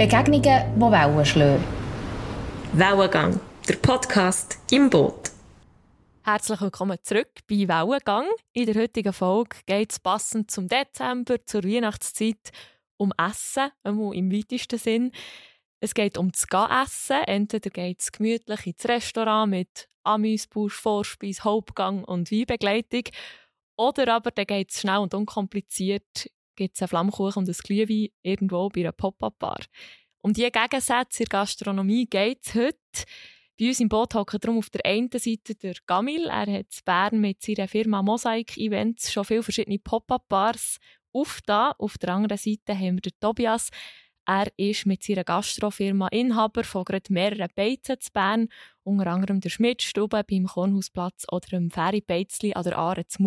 Begegnungen, die Wellen schlagen. Wellengang, der Podcast im Boot. Herzlich willkommen zurück bei Wellengang. In der heutigen Folge geht es passend zum Dezember, zur Weihnachtszeit, um Essen, im weitesten Sinn. Es geht um das Essen. Entweder geht es gemütlich ins Restaurant mit Amüsbusch, Vorspeis, Hauptgang und Weinbegleitung. Oder aber dann geht es schnell und unkompliziert, gibt es einen Flammkuchen und ein Glühwein irgendwo bei einer Pop-Up-Bar. Um diese Gegensätze in der Gastronomie geht es heute. Bei uns im Boot hocken darum auf der einen Seite der Gamil. Er hat in Bern mit seiner Firma Mosaic Events schon viele verschiedene Pop-Up-Bars aufgetan. Auf der anderen Seite haben wir den Tobias. Er ist mit seiner Gastrofirma Inhaber von gerade mehreren Beizen zu Bern, unter anderem der Schmidtstube beim Kornhausplatz oder dem Ferry Beizli an der Aare zu.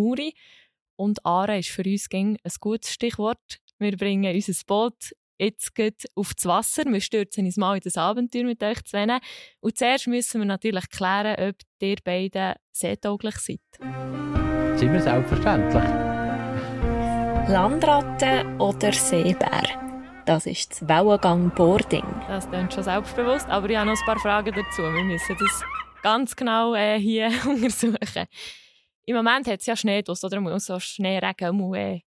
Und Aare ist für uns ein gutes Stichwort. Wir bringen unser Boot jetzt geht auf das Wasser. Wir stürzen uns mal in das Abenteuer mit euch zwei. Und zuerst müssen wir natürlich klären, ob ihr beide seetauglich seid. Sind wir selbstverständlich. Landratte oder Seebär? Das ist das Wellengang-Boarding. Das klingt schon selbstbewusst, aber ich habe noch ein paar Fragen dazu. Wir müssen das ganz genau äh, hier untersuchen. Im Moment hat es ja Schnee draus, oder muss so Schneeregen und äh,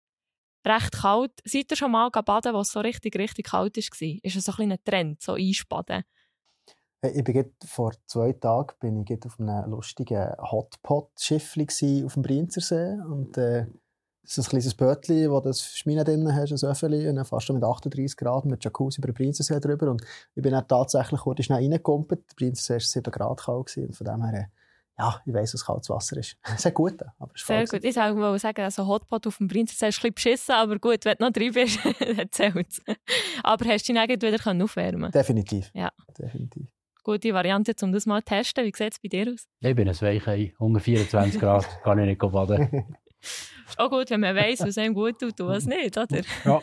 recht kalt. Seid ihr schon mal baden, wo es so richtig, richtig kalt war? Ist es so ein Trend, so Einspaden? Ich bin vor zwei Tagen bin ich auf einem lustigen Hotpot-Schiff auf dem Brinzersee und äh, das ist ein kleines Bötchen, wo das Schmine drin hast, ein Öffeli, und dann fast schon mit 38 Grad mit Jacuzzi über den Prinzensee drüber. Und ich bin dann tatsächlich kurz schnell reingekumpelt. Der Prinzensee war 7 Grad kalt. Und von dem her, ja, ich weiss, dass kaltes Wasser ist. Sehr gut, aber es ist Sehr gut. Ich wollte sagen, also Hotpot auf dem Prinzensee ist ein bisschen beschissen, aber gut, wenn du noch drin bist, dann zählt es. Aber hast du dich wieder aufwärmen Definitiv. Ja. Definitiv. Gute Variante, um das mal zu testen. Wie sieht es bei dir aus? Ich bin ein Weichei. Unter 24 Grad kann ich nicht baden. ist auch gut, wenn man weiss, was einem gut tut und was nicht, oder? Ja.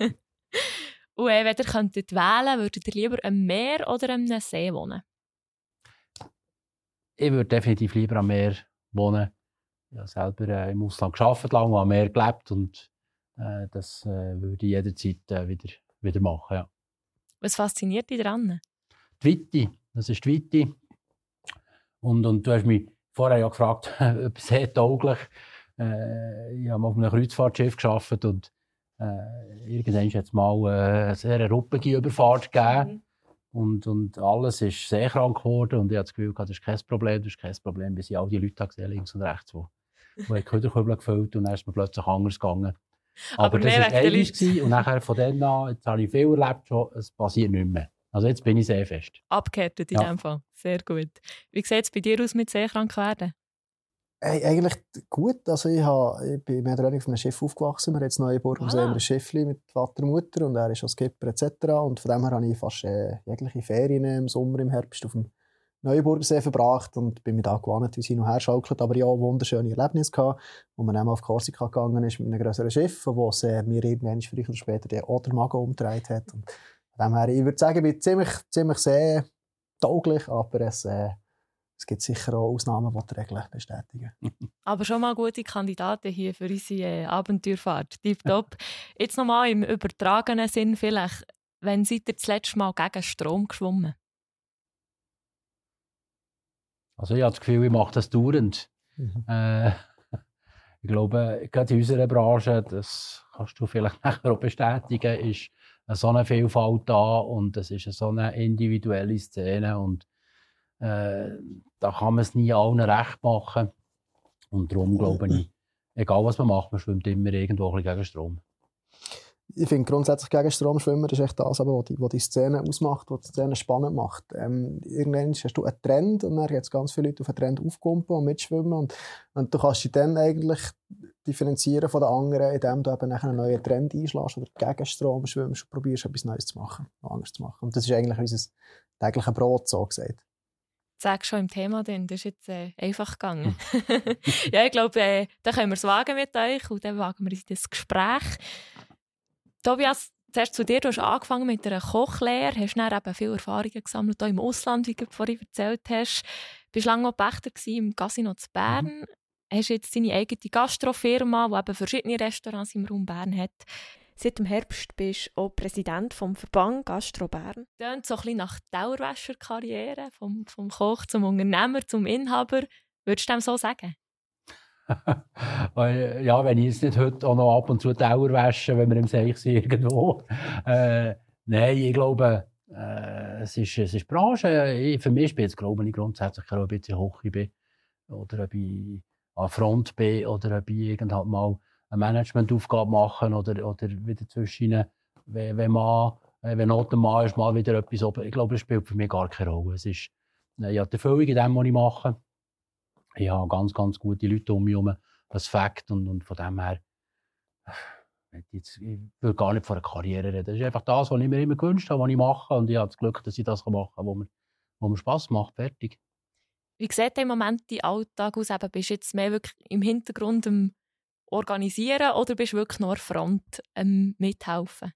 und äh, wenn ihr könntet wählen, würdet ihr lieber am Meer oder am See wohnen? Ich würde definitiv lieber am Meer wohnen. Ich habe selber äh, im Ausland gearbeitet, lange am Meer gelebt und äh, das äh, würde ich jederzeit äh, wieder, wieder machen. Ja. Was fasziniert dich daran? Die Witte. Das ist die Witte. Und, und du hast mich vorher ja gefragt, ob sehr tauglich äh, ich habe auf einem Kreuzfahrtschiff gearbeitet und äh, irgendwann hat es mal äh, eine sehr ruppige Überfahrt gegeben. Mhm. Und, und alles ist sehr krank geworden und ich habe das Gefühl, das ist kein Problem, das ist kein Problem, bis ich all die Leute gesehen links und rechts, die, die Köderkübel gefüllt und dann ist mir plötzlich anders gegangen. Aber, Aber das war einmal und nachher von dann an, jetzt habe ich viel erlebt schon, es passiert nicht mehr. Also jetzt bin ich sehr fest. Abgehärtet in ja. dem Fall. Sehr gut. Wie sieht es bei dir aus mit sehr krank werden? Hey, eigentlich gut. Also ich, habe, ich bin mehr oder weniger auf einem Schiff aufgewachsen. Wir haben jetzt Neuburg ah. ein Schiffli mit Vater und Mutter und er ist als Skipper etc. Und von dem her habe ich fast äh, jegliche Ferien im Sommer, im Herbst auf dem Neuburger See verbracht und bin mir da gewohnt, wie sie noch her schaukelt. Aber ja, wunderschöne Erlebnisse gehabt, wo man einmal auf Korsika gegangen ist mit einem größeren Schiff, wo es äh, mir irgendwann früher oder später den Odermagen umgedreht hat. Und von dem her, ich würde sagen, ich bin ziemlich, ziemlich sehr tauglich, aber es äh, es gibt sicher auch Ausnahmen, die die Regeln bestätigen. Aber schon mal gute Kandidaten hier für unsere äh, Abenteuerfahrt. Tipptopp. Jetzt nochmal im übertragenen Sinn vielleicht. Wann seid ihr das letzte Mal gegen Strom geschwommen? Also ich habe das Gefühl, ich mache das dauernd. Mhm. Äh, ich glaube, gerade in unserer Branche, das kannst du vielleicht nachher auch bestätigen, ist so eine Vielfalt da und es ist so eine individuelle Szene und äh, da kann man es nie allen recht machen. Und darum glaube ich, egal was man macht, man schwimmt immer irgendwo gegen Strom. Ich finde grundsätzlich gegen Strom schwimmen ist echt das, was die, die Szene ausmacht, was die Szene spannend macht. Ähm, irgendwann hast du einen Trend und dann gibt ganz viele Leute auf einen Trend aufkumpen und mitschwimmen und, und du kannst dich dann eigentlich differenzieren von den anderen, indem du eben einen neuen Trend einschlägst oder gegen Strom schwimmst und probierst, etwas Neues zu machen, anders zu machen. Und das ist eigentlich unser tägliches Brot, so gesagt sag schon im Thema, denn das ist jetzt äh, einfach gegangen. Hm. ja, ich glaube, äh, da können wir es wagen mit euch und dann wagen wir das Gespräch. Tobias, zuerst zu dir, du hast angefangen mit einer Kochlehre, hast dann eben viele Erfahrungen gesammelt, auch im Ausland, wie du vorhin erzählt hast. Du warst lange auch Pächter im Casino zu Bern. Mhm. Hast jetzt deine eigene Gastrofirma, die eben verschiedene Restaurants im Raum Bern hat. Seit dem Herbst bist du auch Präsident vom Verband Gastro Bern. Tönt so ein bisschen nach Dauerwäscherkarriere, vom, vom Koch zum Unternehmer, zum Inhaber. Würdest du dem so sagen? ja, wenn ich jetzt nicht heute auch noch ab und zu Dauer wasche, wenn wir im Seich sind irgendwo. Äh, nein, ich glaube, äh, es, ist, es ist Branche. Ich, für mich spielt es, glaube ich, grundsätzlich auch ein bisschen hoch bin. Oder ob ich an Front bin oder ob ich irgendwann halt mal eine Managementaufgabe machen oder, oder wieder zwischen wenn, wenn man äh, wenn Not Mann ist, mal wieder etwas oben. Ich glaube, das spielt für mich gar keine Rolle. Es ist, äh, ich habe die Erfüllung in dem, was ich mache. Ich habe ganz, ganz gute Leute um mich herum. Das Fakt. Und, und von dem her, ich will gar nicht von einer Karriere reden. Das ist einfach das, was ich mir immer gewünscht habe, was ich mache. Und ich habe das Glück, dass ich das machen kann, wo mir, mir Spass macht. Fertig. Wie sieht im Moment dein Alltag aus? Eben, bist du jetzt mehr wirklich im Hintergrund am Organisieren oder bist du wirklich nur an der Front am Mithelfen?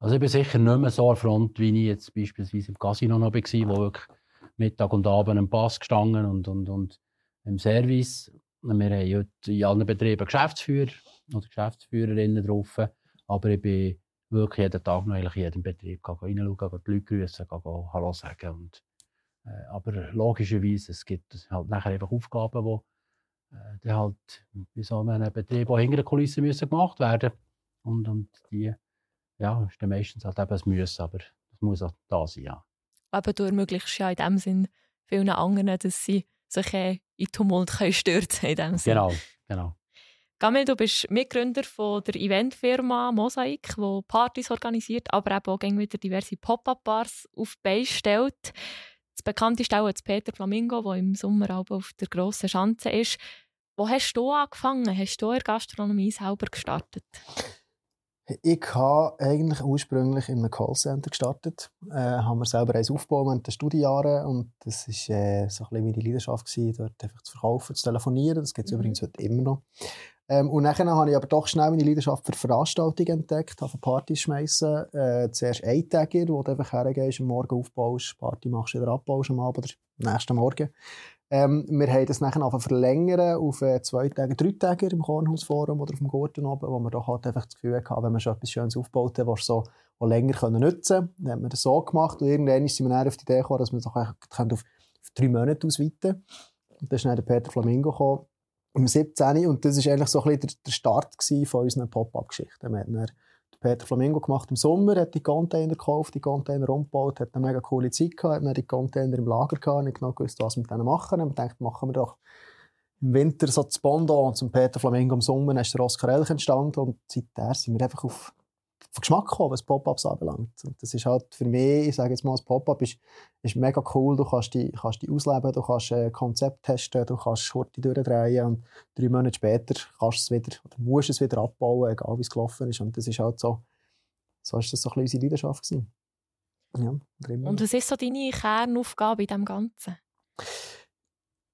Also ich bin sicher nicht mehr so an der Front, wie ich jetzt beispielsweise im Casino noch war, wo wirklich Mittag und Abend am Pass gestanden und, und, und im Service. Wir haben heute in allen Betrieben Geschäftsführer oder Geschäftsführerinnen drauf. Aber ich bin wirklich jeden Tag noch in jedem Betrieb reinschauen, die Leute grüßen, Hallo sagen. Und, äh, aber logischerweise, es gibt halt nachher einfach Aufgaben, die äh, die halt bei so einem Betrieb auch hinter den Kulissen müssen gemacht werden und, und die ja, ist dann meistens halt eben ein Müssen, aber das muss auch da sein, ja. Aber du ermöglichst ja in dem Sinn vielen anderen, dass sie sich in Tumult können stürzen in dem Sinn. Genau, genau. Gamil, du bist Mitgründer von der Eventfirma Mosaik, die Partys organisiert, aber eben auch wieder diverse Pop-Up-Bars auf die Beine stellt. Das bekannteste auch das Peter Flamingo, der im Sommer auf der grossen Schanze ist. Wo hast du angefangen? Hast du in der Gastronomie selber gestartet? Ich habe eigentlich ursprünglich in einem Callcenter gestartet. Äh, haben wir selber eins aufgebaut während der Studienjahre und das war äh, so ein bisschen meine Leidenschaft, gewesen, dort einfach zu verkaufen, zu telefonieren. Das gibt es mhm. übrigens heute immer noch. Ähm, und dann habe ich aber doch schnell meine Leidenschaft für Veranstaltungen entdeckt, habe Partys schmeißen. Äh, zuerst Eintäger, wo du einfach hergehst, am Morgen aufbaust, Party machst, wieder abbaust am Abend oder am nächsten Morgen. Ähm, wir haben das nachher verlängern auf äh, zwei Tage, drei Tage im Kornhausforum oder auf dem Gurten oben, wo wir doch halt einfach das Gefühl hatten, wenn wir schon etwas Schönes aufgebaut haben, was so auch länger können nutzen können. Dann haben wir das so gemacht und irgendwann sind wir auf die Idee gekommen, dass wir doch auf, auf drei Monate ausweiten können. Und dann ist dann der Peter Flamingo gekommen, im 17. Und das war eigentlich so ein bisschen der, Start von unseren Pop-Up-Geschichten. Wir haben Peter Flamingo gemacht im Sommer, hat die Container gekauft, die Container umgebaut, hat eine mega coole Zeit gehabt, hat dann die Container im Lager gehabt, nicht genau gewusst, was wir mit denen machen. Und wir dachten, machen wir doch im Winter so das und zum Peter Flamingo im Sommer ist der Oscar Elch entstanden und seitdem sind wir einfach auf auf Geschmack kommen, was Pop-Ups anbelangt. Und das ist halt für mich, ich sage jetzt mal, das Pop-Up ist, ist mega cool. Du kannst die, kannst die ausleben, du kannst äh, Konzept testen, du kannst Horti durchdrehen und drei Monate später kannst du es wieder, oder musst es wieder abbauen, egal wie es gelaufen ist. Und das ist halt so, so ist das so ein bisschen unsere Leidenschaft gewesen. Ja, und was ist so deine Kernaufgabe in dem Ganzen?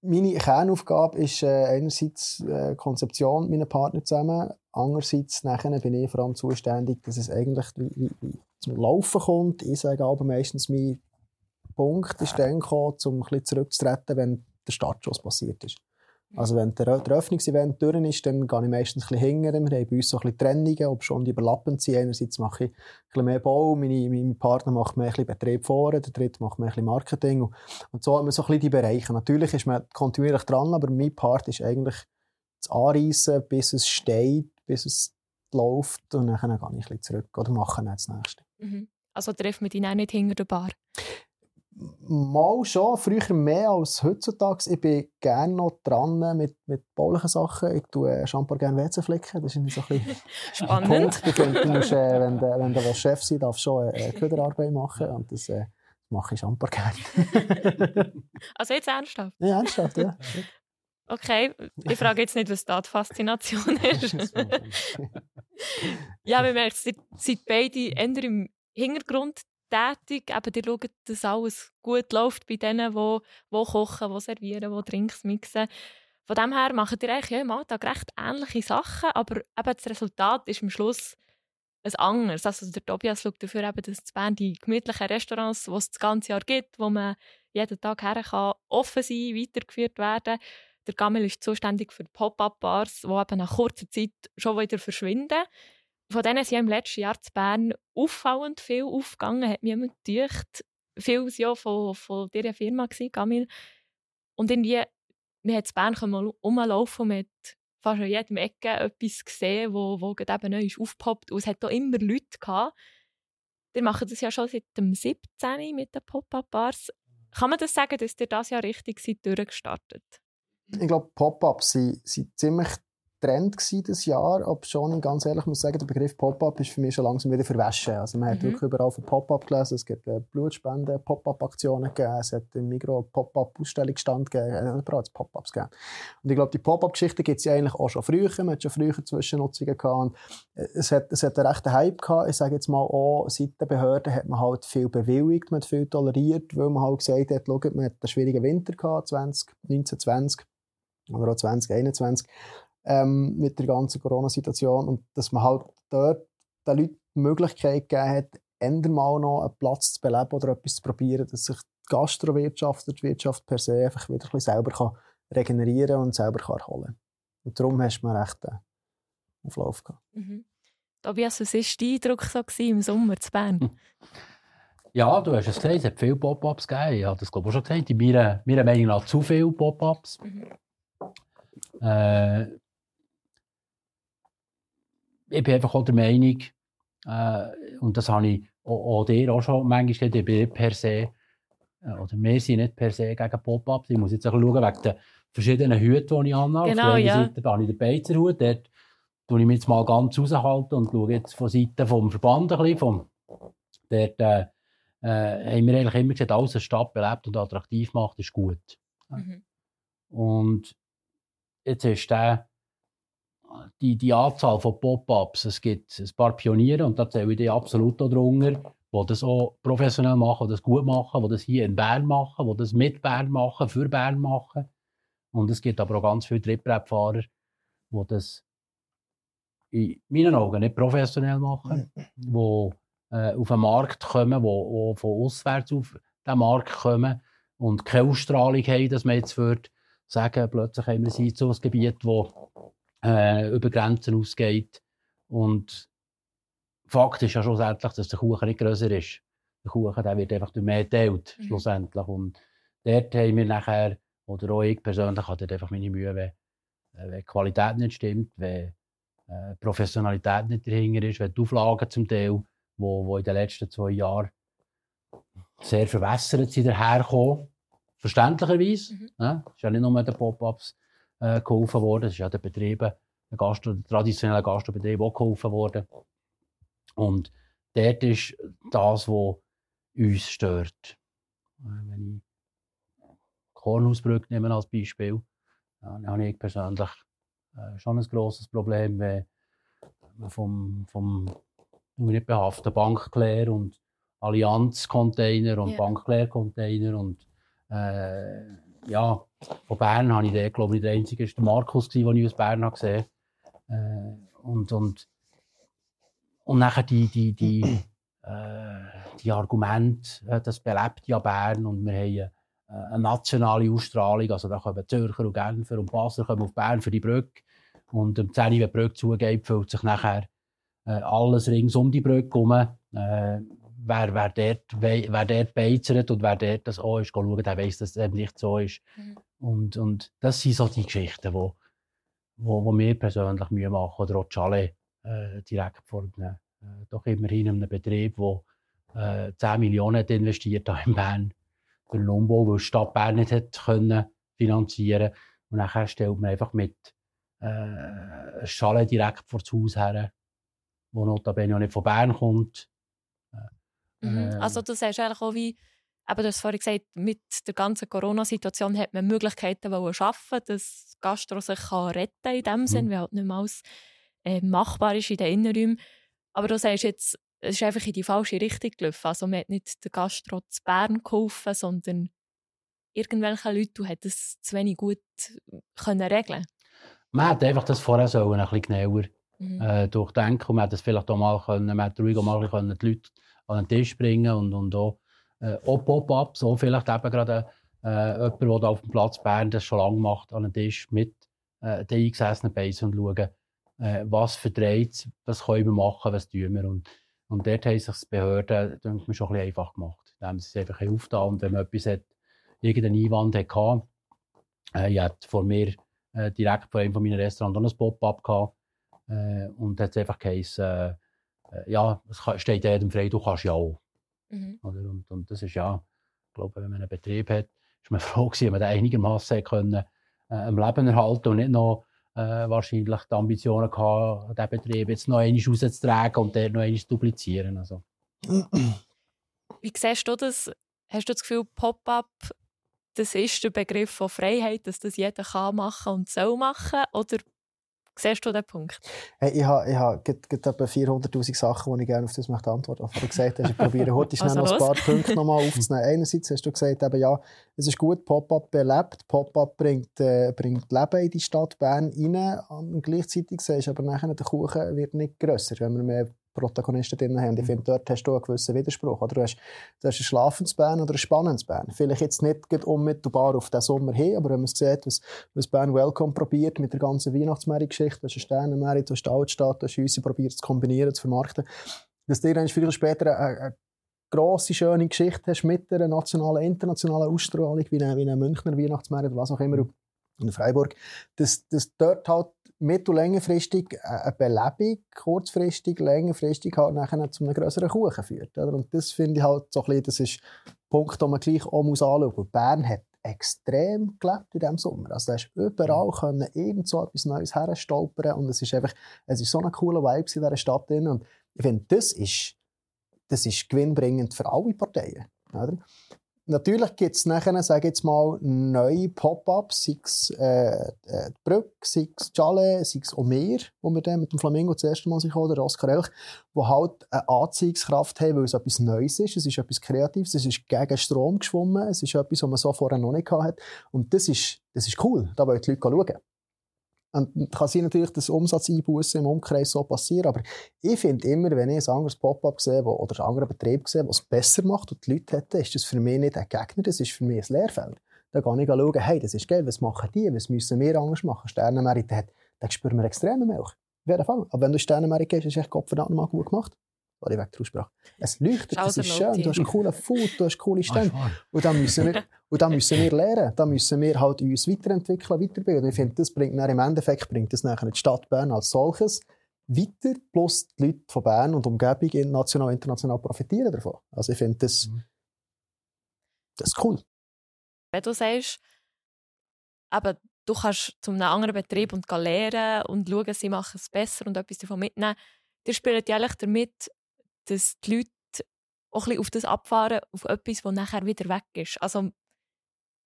Meine Kernaufgabe ist äh, einerseits äh, Konzeption mit meinen Partnern zusammen, andererseits nachher bin ich vor allem zuständig, dass es eigentlich wie, wie, zum Laufen kommt. Ich sage aber meistens, mein Punkt ist dann gekommen, um ein bisschen zurückzutreten, wenn der Startschuss passiert ist. Also wenn der, der Öffnungsevent durch ist, dann gehe ich meistens ein bisschen hinterher. Wir haben bei uns so ein bisschen Trennungen, ob schon die überlappend sind. Einerseits mache ich ein bisschen mehr Bau, meine, mein Partner macht mehr ein bisschen Betrieb vor, der dritte macht mehr ein bisschen Marketing. Und, und so haben wir so ein bisschen die Bereiche. Natürlich ist man kontinuierlich dran, aber mein Part ist eigentlich das Anreissen, bis es steht, bis es läuft und dann gehe ich ein bisschen zurück oder mache dann das Nächste. Mhm. Also treffen wir dich auch nicht hinter der Bar? Mal schon, früher mehr als heutzutage. Ich bin gerne noch dran mit, mit baulichen Sachen. Ich tue Shampoo gerne WC flicken. Das ist so ein bisschen Spannend. Punkt. Du musst, äh, wenn, du, wenn du Chef sein darfst, schon eine Köderarbeit machen. Und das äh, mache ich Shampoo gerne. also jetzt ernsthaft? Ja, ernsthaft, ja. Okay, ich frage jetzt nicht, was da die Faszination ist. ja, wir merken, ihr seid beide eher im Hintergrund tätig. Eben, ihr schaut, dass alles gut läuft bei denen, die, die kochen, die servieren, die Drinks mixen. Von dem her macht ihr eigentlich im Alltag recht ähnliche Sachen, aber eben das Resultat ist am Schluss ein anderes. Also der Tobias schaut dafür, eben, dass es Bern die gemütlichen Restaurants, die es das ganze Jahr gibt, wo man jeden Tag her kann, offen sein, weitergeführt werden. Der Gammel ist zuständig für Pop-up-Bars, die eben nach kurzer Zeit schon wieder verschwinden. von denen sind im letzten Jahr zu Bern auffallend viel aufgegangen, hat mir immer gedacht. Viele waren ja von, von dieser Firma, Gamil. Und irgendwie, wir haben in Bern rumlaufen und fast an jedem Ecke etwas gesehen, wo, wo gerade eben neu aufgepoppt. Und es hat auch immer Leute gehabt. Die machen das ja schon seit dem 17. mit den Pop-Up-Bars. Kann man das sagen, dass ihr das ja richtig seid durchgestartet? Ich glaube, Pop-Ups sind, sind ziemlich Trend dieses Jahr, ob schon ich ganz ehrlich muss sagen, der Begriff Pop-up ist für mich schon langsam wieder verwaschen. Also man mhm. hat wirklich überall von Pop-up gelesen, es gibt äh, Blutspenden, Pop-up-Aktionen gegeben, es hat im Migro Pop-up-Ausstellungsstand gegeben, äh, überall hat Pop-ups gegeben. Und ich glaube, die Pop-up-Geschichte gibt es ja eigentlich auch schon früher, man hat schon früher Zwischennutzungen gehabt und äh, es hat, es hat einen rechten Hype gehabt. Ich sage jetzt mal auch, seit den Behörden hat man halt viel bewilligt, man hat viel toleriert, weil man halt gesagt hat, schaut, man hat einen schwierigen Winter gehabt, 20, 19, 20 oder auch 2021 ähm, mit der ganzen Corona-Situation und dass man halt dort den Leuten die Möglichkeit gegeben hat, ändern mal noch einen Platz zu beleben oder etwas zu probieren, dass sich die Gastrowirtschaft oder die Wirtschaft per se einfach wieder ein bisschen selber kann regenerieren und selber kann erholen kann. Und darum hast du mir recht einen Auflauf gehabt. Mhm. Tobias, was war dein Eindruck so im Sommer zu Bern? Ja, du hast es gesagt, es hat viele Pop-Ups gegeben. Ich habe das glaube ich auch schon gesagt. In meiner, meiner Meinung nach zu viele Pop-Ups. Mhm. Äh, ich bin einfach auch der Meinung, äh, und das habe ich auch, auch dir auch schon manchmal gesagt, ich per se, äh, oder wir sind nicht per se gegen Pop-Ups. Ich muss jetzt auch schauen, wegen den verschiedenen Hüten, die ich anhabe. Genau, Auf der ja. Seite habe ich den Beizerhut, dort tue ich mich jetzt mal ganz raushalten und schaue jetzt von Seite vom Verband ein bisschen. Vom, dort äh, äh, haben wir eigentlich immer gesagt, alles, was Stadt belebt und attraktiv macht, ist gut. Mhm. Und jetzt ist der die, die Anzahl von Pop-ups, es gibt ein paar Pioniere und da zähle ich die absolut darunter, die das auch professionell machen, die das gut machen, die das hier in Bern machen, die das mit Bern machen, für Bern machen. Und es gibt aber auch ganz viele Trittbrettfahrer, die das in meinen Augen nicht professionell machen, die äh, auf den Markt kommen, die, von auswärts auf den Markt kommen und keine Ausstrahlung haben, dass man jetzt würde sagen, plötzlich haben wir ein Einzugsgebiet, wo äh, über Grenzen ausgeht. Und Fakt ist ja schlussendlich, dass der Kuchen nicht größer ist. Der Kuchen der wird einfach durch mehr geteilt, mhm. schlussendlich. Und dort haben wir nachher, oder auch ich persönlich, habe dort einfach meine Mühe, wenn, äh, wenn die Qualität nicht stimmt, wenn äh, Professionalität nicht dahinter ist, wenn die Auflagen zum Teil, wo, wo in den letzten zwei Jahren sehr verwässert sind, daherkommen, verständlicherweise. Mhm. Ja, ist ja nicht nur den Pop-Ups äh, geholfen worden. Es ist ja den Betrieben, den Gastro traditionellen Gastrobetrieben auch geholfen worden. Und dort ist das, was uns stört. Äh, wenn ich Kornhausbrücke nehme als Beispiel, dann habe ich persönlich äh, schon ein grosses Problem, wenn man vom, vom nicht behaften Bankklär und Allianz-Container und yeah. Bankklär-Container und äh, ja, von Bern habe ich den, glaube ich, der einzige ist der Markus, den ich aus Bern gesehen habe. Äh, und, und, und nachher die, die, die, äh, die Argumente, äh, das belebt ja Bern und wir haben äh, eine nationale Ausstrahlung, also da kommen Zürcher und Genfer und Basler kommen auf Bern für die Brücke und um 10 Uhr, wenn die Brücke zugeht, füllt sich nachher äh, alles rings um die Brücke herum. Äh, wer, wer, dort, wer dort beizert und wer dort das auch ist, schauen, der weiss, dass es eben nicht so ist. Mhm. Und, und das sind so die Geschichten, wo, wo, wo mir persönlich Mühe machen. Oder auch Chalet äh, direkt vor einem, äh, doch immerhin einem Betrieb, der äh, 10 Millionen hat investiert hat in Bern für den Umbau, weil die Stadt Bern nicht hat können finanzieren Und nachher stellt man einfach mit äh, ein Chalet direkt vor das Haus her, wo notabene auch nicht von Bern kommt Mhm. Ähm. Also du sagst eigentlich auch wie, eben, du hast vorhin gesagt, mit der ganzen Corona-Situation hat man Möglichkeiten schaffen, dass Gastro sich kann retten in dem mhm. Sinn, weil halt nicht mehr alles äh, machbar ist in den Innenräumen. Aber du sagst jetzt, es ist einfach in die falsche Richtung gelaufen. Also man hat nicht den Gastro zu Bern geholfen, sondern irgendwelche Leute, die es zu wenig gut können regeln Man hätte einfach das vorher so ein bisschen genauer mhm. äh, durchdenken und man hätte das vielleicht auch mal können, man hätte ruhig auch mal können, die Leute an den Tisch bringen und, und auch, äh, auch Pop-ups, so vielleicht eben gerade äh, jemand, der auf dem Platz Bern das schon lange macht, an den Tisch mit äh, den eingesessenen Beisen und schauen, äh, was verdreht, was können wir machen, was tun wir. Und, und dort haben sich die Behörden denke ich, schon ein bisschen einfach gemacht. Indem sie es einfach aufgetan und wenn man etwas hat, irgendeinen Einwand hatte, äh, ich hatte vor mir äh, direkt vor einem von meinen Restaurants ein Pop-up gehabt, äh, und hat einfach geheißen, äh, ja, es steht jedem frei, du kannst ja auch. Mhm. Oder? Und, und das ist ja, ich glaube, wenn man einen Betrieb hat, ist man froh gewesen, wenn man den einigermaßen können, äh, am Leben erhalten und nicht noch äh, wahrscheinlich die Ambitionen gehabt, diesen Betrieb jetzt noch einmal rauszutragen und dort noch einmal zu duplizieren. Also. Wie siehst du das? Hast du das Gefühl, Pop-up, das ist der Begriff von Freiheit, dass das jeder kann machen und soll machen? Oder Siehst du den Punkt? Hey, ich habe, ich habe etwa 400'000 Sachen, die ich gerne auf das möchte antworten möchte. du gesagt hast, ich probiere heute schnell also noch ein paar Punkte nochmal aufzunehmen. Einerseits hast du gesagt, eben, ja, es ist gut, Pop-up belebt. Pop-up bringt, äh, bringt Leben in die Stadt Bern rein. Und gleichzeitig siehst du aber nachher, der Kuchen wird nicht grösser, wenn wir mehr Protagonisten drin haben. Ich finde, dort hast du einen gewissen Widerspruch. Oder du, hast, du hast ein schlafendes Bern oder ein spannendes Bern. Vielleicht jetzt nicht unmittelbar auf den Sommer hin, aber wenn man sieht, was, was Bern Welcome probiert mit der ganzen Weihnachtsmärchen-Geschichte, du hast eine Sternenmärchen, du hast die Altstadt, du hast Häuser probiert zu kombinieren, zu vermarkten, dass dir dann früher später eine, eine grosse, schöne Geschichte hast mit einer nationalen, internationalen Ausstrahlung, wie eine Münchner Weihnachtsmärchen oder was auch immer, in Freiburg, dass, dass dort halt mittel- und längerfristig eine Belebung, kurzfristig, längerfristig halt nachher zu einem größeren Kuchen führt. Oder? Und das finde ich halt so ein bisschen, das ist ein Punkt, den man gleich auch muss anschauen muss. Bern hat extrem gelebt in diesem Sommer. Also da ist überall können irgend so etwas Neues herstolpern und es ist einfach, es ist so ein cooler Vibe in dieser Stadt drin und ich finde, das ist, das ist gewinnbringend für alle Parteien. Oder? Natürlich gibt es nachher, sage jetzt mal, neue Pop-ups, sei es äh, äh, die Brücke, sei es Chalet, sei es Omer, wo wir dann mit dem Flamingo das erste Mal sich oder Oscar Elch, die halt eine Anziehungskraft haben, weil es etwas Neues ist, es ist etwas Kreatives, es ist gegen Strom geschwommen, es ist etwas, was man so vorher noch nicht hatte. Und das ist, das ist cool, da wollen die Leute schauen. Und kann sein natürlich, dass Umsatzeinbußen im Umkreis so passieren, aber ich finde immer, wenn ich ein anderes Pop-up sehe oder einen anderen Betrieb sehe, der es besser macht und die Leute hätten, ist das für mich nicht ein Gegner, das ist für mich ein Lehrfeld. Da kann ich schauen, hey, das ist geil, was machen die, was müssen wir anders machen? Sternenmerit, da, da spüren wir extreme Milch. Auf jeden Fall. Aber wenn du Sternenmerit gehst, ist echt Gott verdammt mal gut gemacht. Sorry, wegen der Aussprache. Es leuchtet, es ist schön, du hast coolen Food, du hast coole Stände. und dann müssen wir, und dann müssen wir lernen. Dann müssen wir halt uns weiterentwickeln, weiterbilden. Ich finde, das bringt dann im Endeffekt bringt das nachher die Stadt Bern als solches weiter, plus die Leute von Bern und Umgebung national und international profitieren davon. Also ich finde das, mhm. das ist cool. Wenn du sagst, aber du kannst zu einem anderen Betrieb und lernen und schauen, sie machen es besser und etwas davon mitnehmen, ihr spielt ja eigentlich damit dass die Leute auch ein auf das abfahren, auf etwas, das nachher wieder weg ist. Also,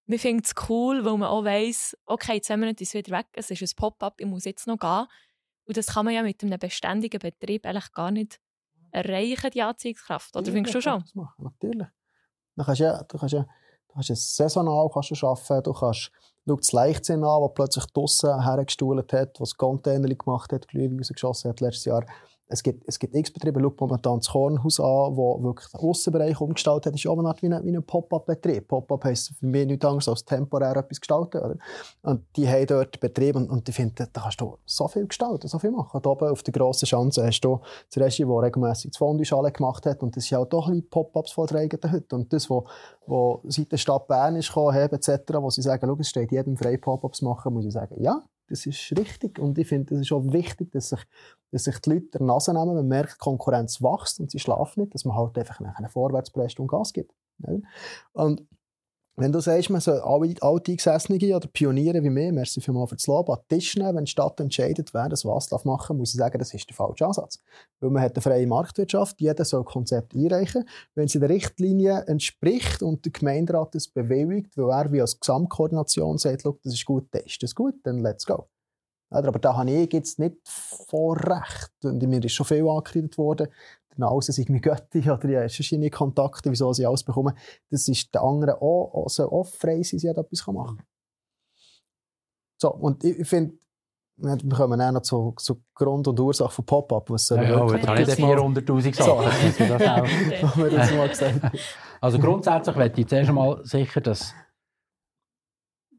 wir finden es cool, weil man auch weiss, okay, zwei Monate ist es wieder weg, es ist ein Pop-up, ich muss jetzt noch gehen. Und das kann man ja mit einem beständigen Betrieb eigentlich gar nicht erreichen, die Anziehungskraft. Oder ja, findest du schon? Das machen, natürlich. Du kannst ja, du kannst ja du kannst es saisonal kannst du arbeiten, du kannst schau das Leichtsinn an, das plötzlich draussen hergestuhlt hat, was Container gemacht hat, Glühwein rausgeschossen hat letztes Jahr. Es gibt, es gibt X-Betriebe, schau momentan das Kornhaus an, wo wirklich den Aussenbereich umgestaltet hat. Das ist auch eine Art wie ein, Pop-Up-Betrieb. Pop-Up heisst für mich nichts anderes als temporär etwas gestalten. Oder? Und die haben dort Betrieb und, und ich finde, da kannst du so viel gestalten, so viel machen. Und oben auf der grossen Schanze hast du das Regie, das regelmässig das Fondue gemacht hat. Und das sind auch doch ein Pop-Ups eigenen Hütte. Und das, was wo seit der Stadt Bern ist gekommen, etc., wo sie sagen, es steht jedem frei Pop-Ups machen, muss ich sagen, ja, das ist richtig. Und ich finde, es ist auch wichtig, dass sich, dass sich die Leute der Nase nehmen. Man merkt, die Konkurrenz wächst und sie schlafen nicht, dass man halt einfach nachher vorwärts presst und Gas gibt. Und wenn du sagst, man soll alle Alteingesessene oder Pioniere wie mir, merci vielmals für das Lob, an den Tisch nehmen, wenn die Stadt entscheidet, wer das was machen darf, muss ich sagen, das ist der falsche Ansatz. Weil man hat eine freie Marktwirtschaft, jeder soll Konzept einreichen. Wenn es in der Richtlinie entspricht und der Gemeinderat das bewilligt, weil er wie als Gesamtkoordination sagt, das ist gut, dann ist das gut, dann let's go. Aber da habe ich jetzt nicht Vorrecht. Und mir ist schon viel angekreidet worden, der Nase sei mein Götti oder ja, verschiedene Kontakte, wieso sie alles bekommen. Das ist der andere auch, also auch frei sein, sie etwas machen kann. So, und ich, ich finde, wir kommen auch noch zu, zu Grund und Ursache von Pop-Up. Was ja, ja, aber da nicht 400'000 Sachen. also grundsätzlich möchte ich zuerst einmal sicher, dass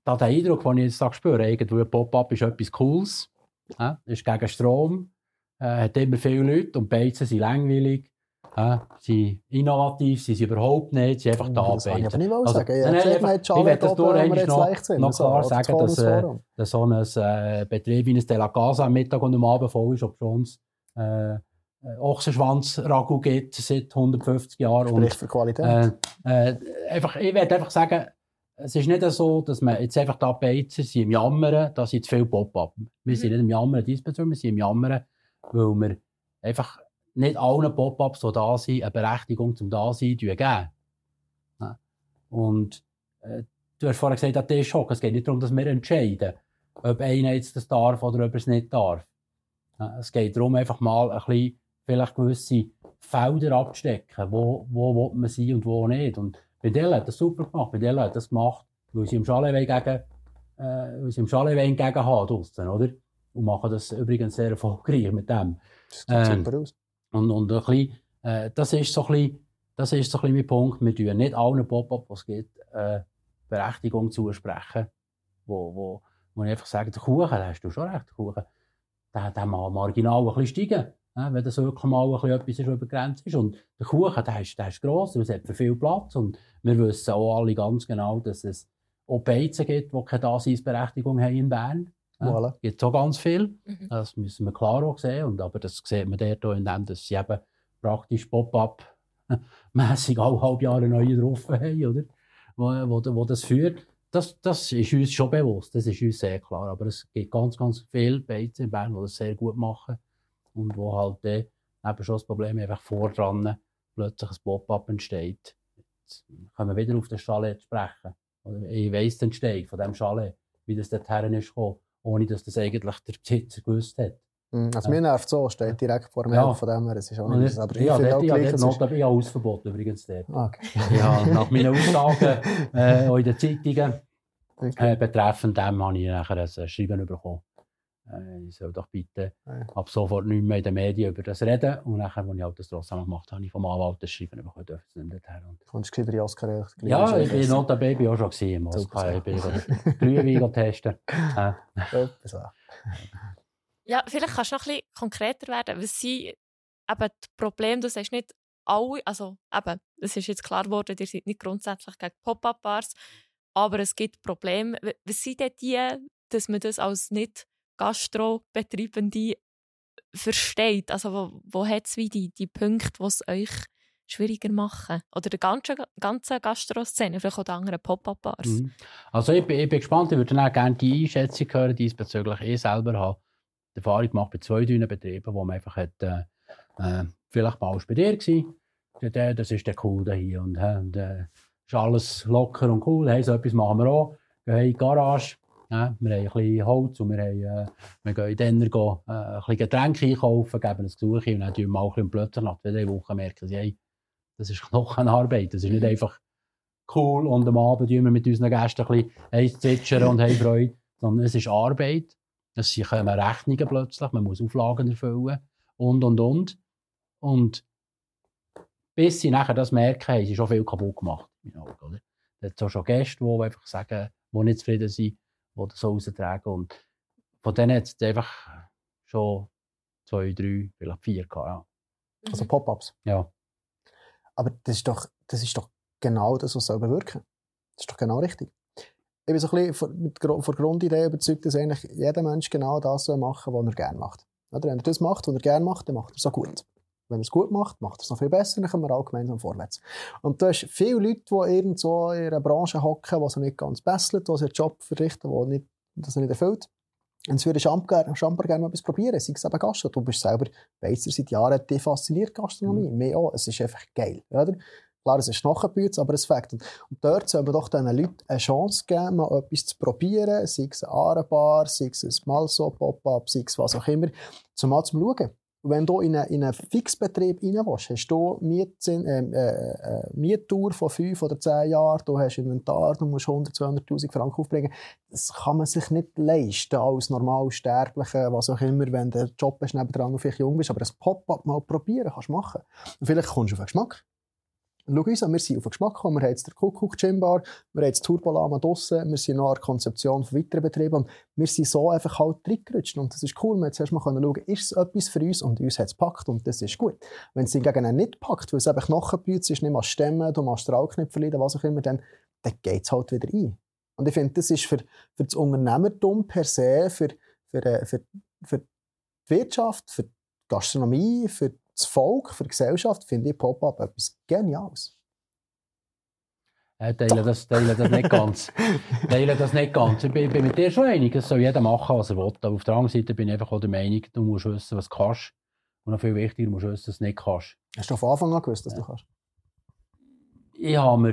da der Eindruck, den ich jetzt spüre, irgendwo Pop-Up ist etwas Cooles. Ja, ist gegen Strom, äh, hat immer viele Leute und Beizen sind langweilig. Ja, sie sind innovativ, sie sind überhaupt nicht, sie sind einfach da. Das kann ich aber nicht Also, sagen. Ich nein, nein, will das jetzt noch- noch klar sagen, das dass, äh, dass so ein äh, Betrieb wie ein De La Casa am Mittag und am Abend voll ist, ob schon es äh, Ochsenschwanz-Ragu gibt seit 150 Jahren. Und, Spricht für Qualität. äh, äh, einfach, ich werde einfach sagen, es ist nicht so, dass man jetzt einfach da Beizer sind im Jammern, da sind zu viel Pop-up. Wir sind nicht im Jammern diesbezüglich, wir sind im Jammern, weil wir einfach nicht allen Pop-ups, die da sind, eine Berechtigung zum Dasein geben. Und äh, du hast vorhin gesagt, den Tisch hocken. Es geht nicht darum, dass wir entscheiden, ob einer jetzt das darf oder ob er es nicht darf. Es geht darum, einfach mal ein bisschen vielleicht gewisse Felder abzustecken, wo, wo will man sein und wo nicht. Und bei Dell hat das super gemacht. Bei Dell hat das gemacht, weil sie im Chalet gegen, äh, sie im Chalet entgegen haben draussen, oder? Und machen das übrigens sehr erfolgreich mit dem. Das sieht ähm, super aus. Und, und ein bisschen, äh, das ist so ein bisschen, das ist so ein bisschen mein Punkt. Wir tun nicht allen Pop-up, was es gibt, äh, Berechtigung zusprechen, wo, wo, wo ich einfach sage, der Kuchen, da hast du schon recht, der Kuchen, der, der mag marginal ein bisschen steigen, ja, wenn das wirklich mal ein bisschen etwas ist, was begrenzt ist. Und der Kuchen, der ist, der ist gross, es hat für viel Platz. Und wir wissen auch alle ganz genau, dass es auch Beizen gibt, die keine Daseinsberechtigung haben in Bern. Ja, Voilà. gibt es auch ganz viel. Mhm. Das müssen wir klar auch sehen. Und, aber das sieht man dort auch, indem dass sie eben praktisch Pop-up-mässig alle halb Jahre neue drauf haben, oder? Wo, wo, wo das führt. Das, das ist uns schon bewusst, das ist uns sehr klar. Aber es gibt ganz, ganz viele Beizen in Bern, die das sehr gut machen. Und wo halt dann eben schon das Problem einfach vordran plötzlich ein Pop-up entsteht. Jetzt können wir wieder auf den Chalet sprechen. Ich weiss den Entstehung von diesem Chalet, wie das dorthin ist gekommen, ohne dass das eigentlich der Besitzer gewusst hat. Mhm, Also Ja. mir nervt so, steht direkt vor mir, Ja. von dem her, es ist auch nicht ich, aber ja, finde dort, auch ja, gleich, dort ich auch Hausverbot übrigens dort. Okay. Ja, nach meinen Aussagen äh, in den Zeitungen Okay. äh, betreffend dem habe ich nachher ein Schreiben bekommen. Äh, ich soll doch bitte Ja. ab sofort nicht mehr in den Medien über das reden. Und nachher, als ich halt das trotzdem gemacht habe, habe ich vom Anwalt das Schreiben bekommen, dürfen sie nicht dorthin. Und Kommst du gescheiter in Oscar ja, ich bin notabene auch schon gewesen im Oscar. Ich bin Glühwein testen. Äh. Ja, vielleicht kannst du noch ein bisschen konkreter werden. Was sind eben die Probleme? Du sagst nicht alle, also eben, es ist jetzt klar geworden, ihr seid nicht grundsätzlich gegen Pop-Up-Bars, aber es gibt Probleme. Was sind denn die, dass man das als nicht Gastro-Betreibende versteht? Also wo, wo hat es die, die Punkte, die es euch schwieriger machen? Oder der ganzen, Gastro-Szene, vielleicht auch die anderen Pop-Up-Bars? Mhm. Also ich bin, ich bin gespannt, ich würde auch gerne die Einschätzung hören diesbezüglich. Ich selber habe die Erfahrung gemacht bei zwei dünnen Betrieben, wo man einfach hat, äh, äh, vielleicht mal bei dir gewesen. Der- Das ist der cool da hier und, äh, und äh, ist alles locker und cool. Hey, so etwas machen wir auch. Wir in die Garage, ja, wir haben ein bisschen Holz und wir, haben, äh, wir gehen in den gehen, äh, ein bisschen Getränke einkaufen, geben ein Gesuch und dann tun wir mal ein bisschen und plötzlich nach zwei, drei Wochen merken sie, hey, das ist Arbeit. Das ist nicht einfach cool und am Abend tun wir mit unseren Gästen ein bisschen eins zwitschern und haben Freude, sondern es ist Arbeit. Es kommen Rechnungen plötzlich, man muss Auflagen erfüllen und, und, und. Und bis sie nachher das merken, haben sie schon viel kaputt gemacht. in meinen Augen, Oder? Es schon Gäste, die einfach sagen, die nicht zufrieden sind, die das so raustragen. Und von denen hat es einfach schon zwei, drei, vielleicht vier gehabt. Ja. Also Pop-ups. ja. Aber das ist doch, das ist doch genau das, was soll bewirken. Das ist doch genau richtig. Ich bin so ein bisschen von, mit, von der Grundidee überzeugt, dass eigentlich jeder Mensch genau das soll machen was er gerne macht. Oder wenn er das macht, was er gerne macht, dann macht er es auch gut. Wenn er es gut macht, macht er es noch viel besser, dann kommen wir alle gemeinsam vorwärts. Und du hast viele Leute, die irgendwo in einer Branche hocken, die sie nicht ganz besseln, die sie einen Job verrichten, der nicht, das nicht erfüllt. Und sie würden Champer, Champer gerne mal etwas probieren, sei es eben Gastro. Du bist selber Beizer seit Jahren, die fasziniert Gastronomie. Mhm. Mehr auch. Es ist einfach geil. Oder? Klar, es ist Knochenbüts, aber es fängt. Und, und dort soll man doch diesen Leuten eine Chance geben, mal etwas zu probieren, sei es eine Arenbar, sei es ein Malso, Pop-Up, sei es was auch immer, zumal zum Schauen. Wenn du in einen, in einen Fixbetrieb rein willst, hast du Mietzin, äh, äh, äh, Miettour von fünf oder zehn Jahren, du hast Inventar, du musst 100, 200'000 Franken aufbringen. Das kann man sich nicht leisten als Normalsterblicher, was auch immer, wenn der Job hast nebendran und vielleicht jung bist. Aber ein Pop-Up mal probieren kannst du machen. Und vielleicht kommst du auf den Geschmack. Schau uns an, wir sind auf den Geschmack gekommen, wir haben jetzt den Kuckuck Gym Bar, wir haben jetzt Turbolama draussen, wir sind noch an der Konzeption von weiteren Betrieben und wir sind so einfach halt reingerutscht und das ist cool. Wir zuerst mal schauen, ist es etwas für uns und uns hat es gepackt und das ist gut. Wenn es hingegen nicht packt, weil es eben Knochenbüts ist, nicht mal Stemmen, du machst Strahlknöpfe verlieren, was auch immer, dann, dann geht es halt wieder ein. Und ich finde, das ist für, für das Unternehmertum per se, für, für, äh, für, für die Wirtschaft, für die Gastronomie, für das Volk, für die Gesellschaft, finde ich Pop-Up etwas Geniales. Äh, teile, das, teile das nicht ganz. teile das nicht ganz. Ich bin, bin mit dir schon einig, es soll jeder machen, was er will. Aber auf der anderen Seite bin ich einfach auch der Meinung, du musst wissen, was du kannst. Und noch viel wichtiger, du musst wissen, was du nicht kannst. Hast du von Anfang an gewusst, dass du kannst? Ich habe mir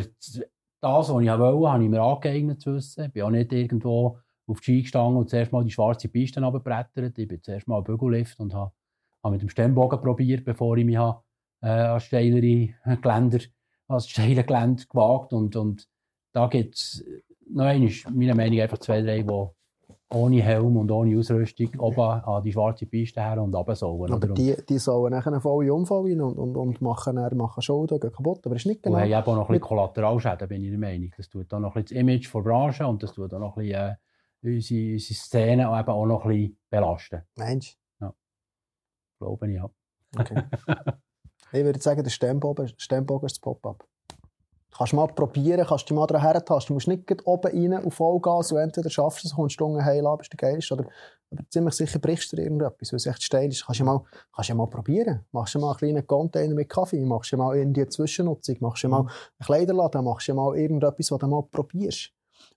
das, was ich wollte, habe ich mir angeeignet zu wissen. Ich bin auch nicht irgendwo auf die Ski gestanden und zuerst mal die schwarze Piste runtergebrettert. Ich bin zuerst mal Bügellift und habe, habe mit dem Stemmbogen probiert, bevor ich mich habe, äh, an steilere Geländer, als steile Gelände gewagt. Und, und da gibt es noch einmal, meiner Meinung nach, einfach zwei, drei, die ohne Helm und ohne Ausrüstung oben an die schwarze Piste her und runter sollen. Aber die, die sollen nachher einen vollen Unfall rein und, und, und machen, dann, machen Schulden kaputt. Aber ist nicht genau. Und haben auch noch ein bisschen Kollateralschäden, bin ich der Meinung. Das tut auch noch ein bisschen das Image der Branche und das tut auch noch ein bisschen äh, unsere, unsere Szene eben auch noch ein bisschen belasten. Ja. Glaube ich, ja. Okay. ich würde sagen, der Stemmbogen, Stemmbogen ist das Pop-up. Kannst du mal probieren, kannst dich mal daran hertasten. Du musst nicht oben rein auf Vollgas und entweder schaffst du es, kommst du unten heil ab, bist du geilst, oder aber ziemlich sicher brichst du dir irgendetwas, weil es echt steil ist. Kannst du mal, kannst du mal probieren. Machst du mal einen kleinen Container mit Kaffee, machst du mal in die Zwischennutzung, machst du mal einen Kleiderladen, machst du mal irgendetwas, was du mal probierst.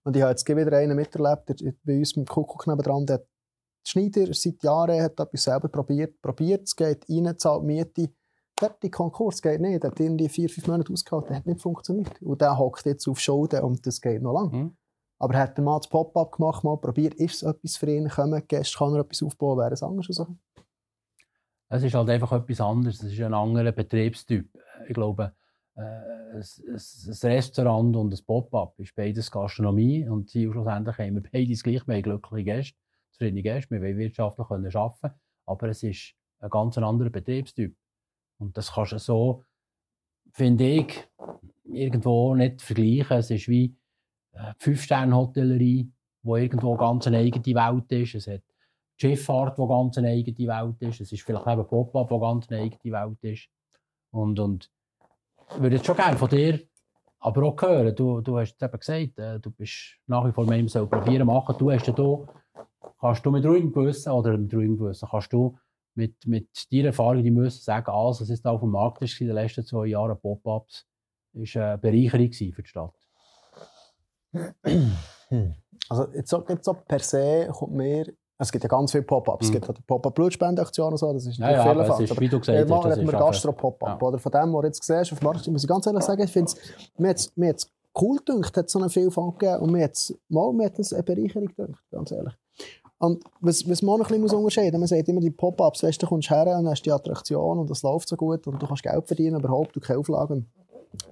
Und ich habe jetzt wieder einen miterlebt, der bei uns mit Kuckuck nebenan, der Schneider seit Jahren hat etwas selber probiert, probiert, es geht rein, zahlt Miete, fertig, Konkurs, geht nicht. Er hat irgendwie vier, fünf Monate ausgehalten, hat nicht funktioniert. Und der hockt jetzt auf Schulden und das geht noch lange. Mhm. Aber hat er mal das Pop-up gemacht, mal probiert, ist es etwas für ihn, kommen Gäste, kann er etwas aufbauen, wäre es anders rausgekommen? Es ist halt einfach etwas anderes, es ist ein anderer Betriebstyp. Ich glaube, äh, ein, ein Restaurant und ein Pop-up ist beides Gastronomie und schlussendlich haben wir beides gleich, wir haben glückliche Gäste, zufriedene Gäste, wir wollen wirtschaftlich arbeiten können, aber es ist ein ganz anderer Betriebstyp. Und das kannst du so, finde ich, irgendwo nicht vergleichen. Es ist wie äh, Fünf-Sterne-Hotellerie, wo irgendwo ganz eine eigene Welt ist. Es hat die Schifffahrt, die ganz eine eigene Welt ist. Es ist vielleicht eben Pop-Up, die ganz eine eigene Welt ist. Und, und ich würde jetzt schon gerne von dir aber auch hören. Du, du hast es eben gesagt, äh, du bist nach wie vor mit ihm so probieren machen. Du hast ja da, kannst du mit ruhigem Gewissen, oder mit ruhigem Gewissen, kannst du mit, mit deiner Erfahrung, die müssen sagen, alles, was jetzt auf dem Markt ist in den letzten zwei Jahren, Pop-Ups, ist eine Bereicherung für die Stadt. Also jetzt so, jetzt so per se kommt mir es gibt ja ganz viele Pop-Ups. Mhm. Es gibt auch die Pop-Up-Blutspendeaktion und so, das ist ja, ja, aber es ist, wie du gesagt hast, das ist Gastro-Pop-Up. Ja. Oder von dem, was du jetzt siehst, auf dem Markt, muss ich ganz ehrlich sagen, ich finde es, mir hat es cool gedacht, hat so eine Vielfalt gegeben und mir hat es eine Bereicherung gedacht, ganz ehrlich. Und was, was man noch ein bisschen unterscheiden muss, man sagt immer die Pop-Ups, weißt du, kommst her und hast die Attraktion und das läuft so gut und du kannst Geld verdienen, überhaupt, du keine Auflagen.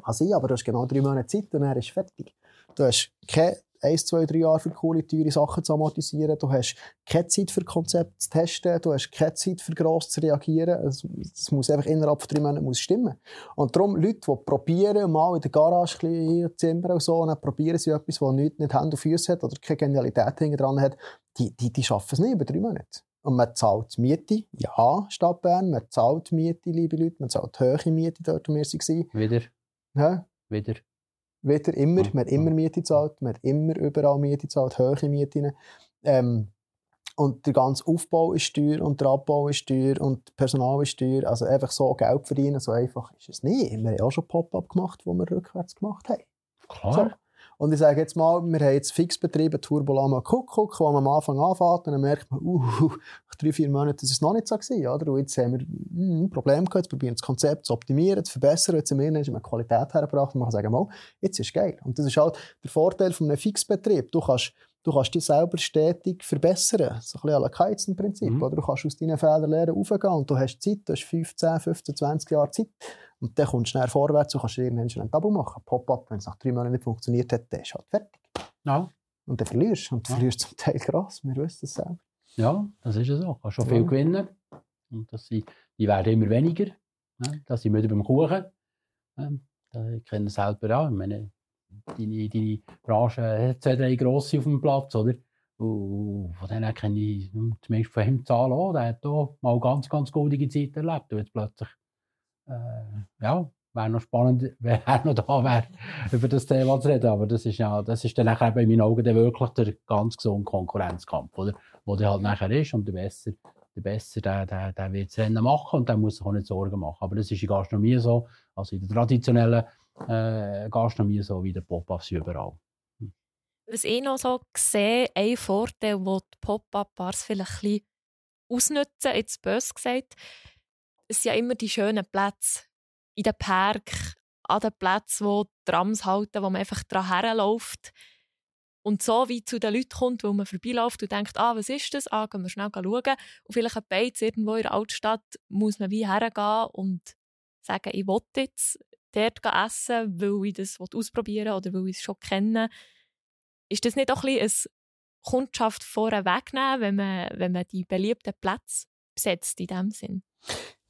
Also ja, aber du hast genau drei Monate Zeit und dann ist fertig. Du hast keine eins, zwei, drei Jahre für coole, teure Sachen zu amortisieren. Du hast keine Zeit für Konzepte zu testen. Du hast keine Zeit für gross zu reagieren. Es, es muss einfach innerhalb von drei Monaten muss stimmen. Und darum, Leute, die probieren, mal in der Garage ein zimmern und so, und dann probieren sie etwas, das nichts nicht Hand und Füße hat oder keine Genialität hinten dran hat, die, die, die schaffen es nicht über drei Monate. Und man zahlt Miete, ja, Stadt Bern, man zahlt Miete, liebe Leute, man zahlt hohe Miete dort, wo wir waren. Wieder. Ja? Wieder. Wieder immer. Man hat immer Miete gezahlt, man hat immer überall Miete gezahlt, hohe Mieten. Ähm, und der ganze Aufbau ist teuer und der Abbau ist teuer und Personal ist teuer. Also einfach so Geld verdienen, so einfach ist es nicht. Wir haben auch schon Pop-up gemacht, wo wir rückwärts gemacht haben. Klar. So. Und ich sage jetzt mal, wir haben jetzt fix betrieben Turbolama Kuckuck, wo man am Anfang anfängt und dann merkt man, uh, nach drei, vier Monaten das ist es noch nicht so gewesen, oder? Und jetzt haben wir hm, ein Problem gehabt, jetzt probieren das Konzept zu optimieren, zu verbessern, jetzt haben wir eine Qualität hergebracht und man kann sagen, mal, jetzt ist es geil. Und das ist halt der Vorteil von einem Fixbetrieb. Du kannst du kannst dich selber stetig verbessern. So ein bisschen à la Kaizen-Prinzip. Mhm. Oder du kannst aus deinen Fehlern lernen, aufgehen und du hast Zeit, du hast 15, 15, 20 Jahre Zeit. Und dann kommst du schnell vorwärts und kannst irgendwann schon ein Tabu machen. Pop-up, wenn es nach drei Monaten nicht funktioniert hat, dann ist halt fertig. Ja. Und dann verlierst du. Und du ja. verlierst zum Teil krass. Wir wissen es selber. Ja, das ist ja so. Du kannst schon viel gewinnen. Und das sind, die werden immer weniger. Das sind wir beim Kuchen. Ähm, Ich kenne es selber auch. Ich meine, deine, deine Branche hat zwei, drei grosse auf dem Platz, oder? Und von denen kenne ich zumindest von ihm Zahlen auch. Der hat auch mal ganz, ganz goldige Zeit erlebt. Und jetzt plötzlich, ja, wäre noch spannend, wer noch da wäre, über das Thema zu reden. Aber das ist ja, das ist dann nachher in meinen Augen wirklich der ganz gesunde Konkurrenzkampf, oder? Wo der halt nachher ist und der Besser, der Besser, der, der, der wird das Rennen machen und der muss sich auch nicht Sorgen machen. Aber das ist in Gastronomie so, also in der traditionellen äh, Gastronomie so wie der Pop-Ups überall. Was ich noch so sehe, ein Vorteil, wo die Pop-Up-Bars vielleicht ein bisschen ausnutzen, jetzt bös gesagt, es sind ja immer die schönen Plätze in den Park, an den Plätzen, wo Trams halten, wo man einfach dran herläuft und so wie zu den Leuten kommt, wo man vorbeiläuft und denkt, ah, was ist das? Ah, gehen wir schnell schauen. Und vielleicht ein Beiz irgendwo in der Altstadt muss man wie hergehen und sagen, ich will jetzt dort essen, weil ich das ausprobieren oder weil ich es schon kenne. Ist das nicht auch ein bisschen eine Kundschaft vorher wegnehmen, wenn man, wenn man die beliebten Plätze besetzt in dem Sinn?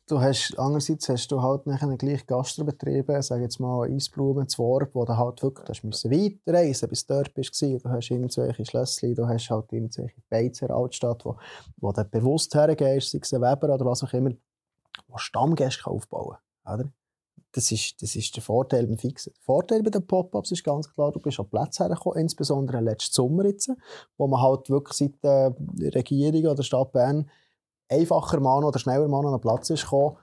Du hast, andererseits hast du halt nachher gleich Gastrobetriebe, sag jetzt mal Eisblumen, Zworb, wo du halt wirklich hast müssen weiterreisen bis du dort bist. Du hast irgendwelche Schlössli, du hast halt irgendwelche Beizer Altstadt, wo, wo du bewusst hergehst, sei es ein Weber oder was auch immer, wo Stammgäste aufbauen kann. Das ist, das ist der Vorteil beim Fixen. Der Vorteil bei den Pop-Ups ist ganz klar, du bist an Plätze hergekommen, insbesondere letzten Sommer jetzt, wo man halt wirklich seit der Regierung oder Stadt Bern einfacher mal oder schneller mal an einen Platz ist gekommen,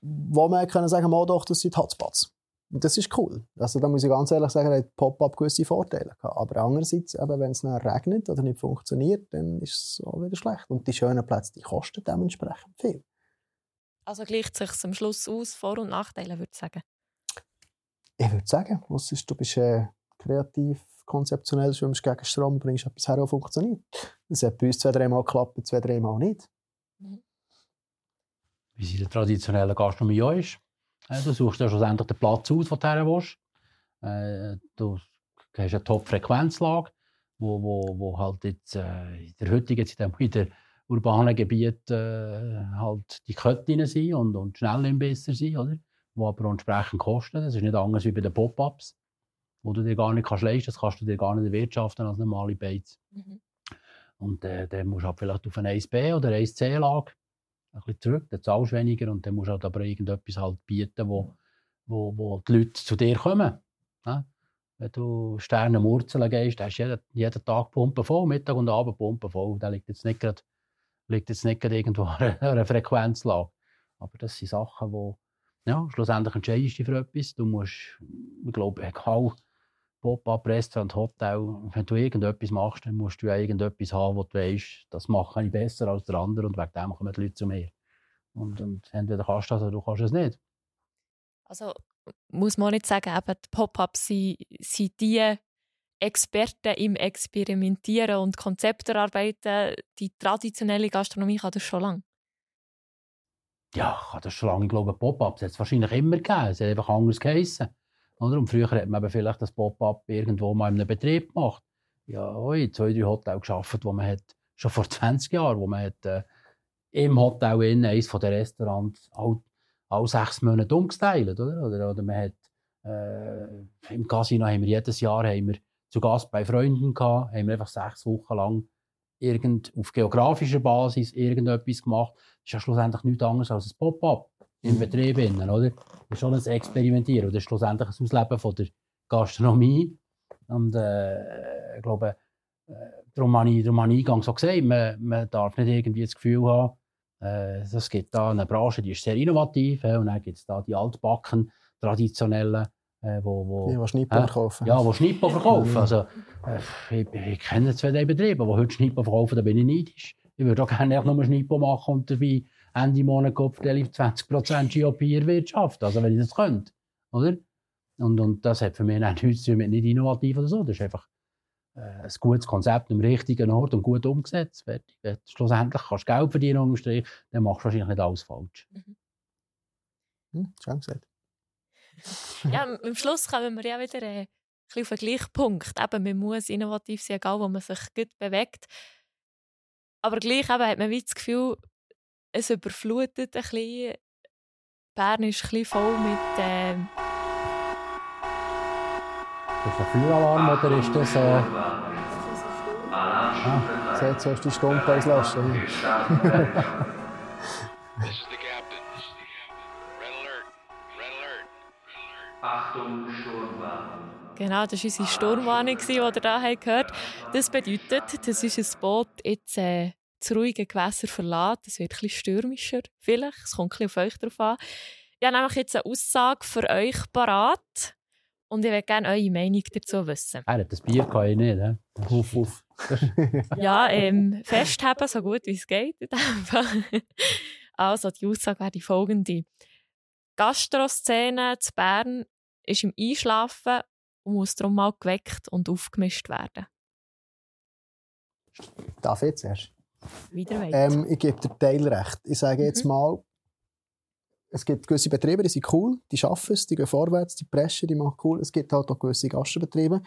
wo man können sagen mal doch, das sind Hotspots. Und das ist cool. Also da muss ich ganz ehrlich sagen, hat Pop-up gewisse Vorteile gehabt. Aber andererseits, eben, wenn es dann regnet oder nicht funktioniert, dann ist es auch wieder schlecht. Und die schönen Plätze, die kosten dementsprechend viel. Also gleicht sich am Schluss aus, Vor- und Nachteile, würde ich sagen? Ich würde sagen, was ist, du bist äh, kreativ, konzeptionell, schwimmst gegen Strom, bringst etwas her, was funktioniert. Das hat bei uns zwei, dreimal geklappt, zwei, dreimal nicht. Wie es in der traditionellen Gastronomie auch ist. Äh, du suchst ja schlussendlich den Platz aus, wo du willst. Äh, du hast eine Top-Frequenzlage, wo, wo, wo halt jetzt äh, in der heutigen Zeit in der urbanen Gebiet halt die Ketten sind und, und schnell besser sind, oder? die aber entsprechend kosten. Das ist nicht anders wie bei den Pop-Ups, wo du dir gar nicht kannst leisten kannst. Das kannst du dir gar nicht erwirtschaften als normale Beiz. Mhm. Und äh, dann musst du halt vielleicht auf eine 1B oder 1C-Lage ein bisschen zurück, dann zahlst du weniger und dann musst du halt aber irgendetwas halt bieten, wo, wo, wo die Leute zu dir kommen. Ja? Wenn du Sterne Murzeln gehst, hast du jeden, jeden Tag Pumpen voll, Mittag und Abend Pumpen voll. Da liegt jetzt nicht gerade, irgendwo an einer Frequenzlage. Aber das sind Sachen, die ja, schlussendlich entscheidest du für etwas. Du musst, ich glaube, egal Pop-up, Restaurant, Hotel, wenn du irgendetwas machst, dann musst du ja irgendetwas haben, wo du weißt, das mache ich besser als der andere und wegen dem kommen die Leute zu mir. Und, und entweder kannst du das oder du kannst es nicht. Also muss man nicht sagen, eben die Pop-ups sind, sind die Experten im Experimentieren und Konzept erarbeiten. Die traditionelle Gastronomie kann das schon lange. Ja, kann das schon lange. Ich glaube, Pop-ups hat es wahrscheinlich immer gegeben. Es hat einfach anders geheissen. Oder? Und früher hat man eben vielleicht das Pop-up irgendwo mal in einem Betrieb gemacht. Ja, oi, zwei, drei Hotels geschafft, wo man hat, schon vor 20 Jahren, wo man hat, äh, im Hotel in eines der Restaurants all, all sechs Monate umgestylt, oder? Oder, oder man hat, äh, im Casino haben wir jedes Jahr haben wir zu Gast bei Freunden gehabt, haben wir einfach sechs Wochen lang irgend, auf geografischer Basis irgendetwas gemacht. Das ist ja schlussendlich nichts anderes als ein Pop-up im Betrieb. Innen, oder? Das ist schon ein Experimentieren. Das ist schlussendlich ein Ausleben von der Gastronomie. Und äh, ich glaube, äh, darum habe ich, darum habe ich eingangs so gesagt, man, man darf nicht irgendwie das Gefühl haben, äh, es gibt da eine Branche, die ist sehr innovativ. Äh, und dann gibt es da die altbacken, traditionellen, äh, wo, wo, die, die Schnippo verkaufen. Ja, die Schnippo verkaufen. also, äh, ich, ich kenne zwei drei Betriebe, die heute Schnippo verkaufen, da bin ich neidisch. Ich würde auch gerne nur Schnippo machen und dabei Ende Monat Kopfstelle 20% GOP erwirtschaften. Also wenn ich das könnte. Oder? Und, und das hat für mich nichts zu tun mit nicht innovativ oder so. Das ist einfach äh, ein gutes Konzept am richtigen Ort und gut umgesetzt. Fertig. Du schlussendlich kannst Geld verdienen unterm Strich, dann machst du wahrscheinlich nicht alles falsch. Mhm. Hm, schön gesagt. ja, am Schluss kommen wir ja wieder äh, ein bisschen auf den gleichen Punkt. Eben, man muss innovativ sein, egal wo man sich gut bewegt. Aber gleich eben hat man wie das Gefühl, es überflutet ein bisschen. Bern ist ein bisschen voll mit, äh, das ein Feueralarm oder ist das... Äh... Ah, sieht so ist die Stunde auslöschen. This is the captain. Red alert. Red alert. Achtung, Sturmwarnung. Genau, das war unsere Sturmwarnung, die ihr hier gehört Das bedeutet, dass unser Boot jetzt äh, das ruhige Gewässer verlässt. Es wird etwas stürmischer, vielleicht. Es kommt ein bisschen auf euch drauf an. Ich habe nämlich jetzt eine Aussage für euch parat. Und ich würde gerne eure Meinung dazu wissen. Er hat das Bier kann ich nicht. He? Uff, uff. Ja, ähm, festhalten, so gut wie es geht. also, die Aussage wäre die folgende. Gastroszene zu Bern ist im Einschlafen und muss darum mal geweckt und aufgemischt werden. Darf ich jetzt erst? Wieder. Ähm, ich gebe dir Teil recht. Ich sage jetzt Mhm. mal, es gibt gewisse Betriebe, die sind cool, die schaffen es, die gehen vorwärts, die preschen, die machen cool. Es gibt halt auch gewisse Gastbetriebe.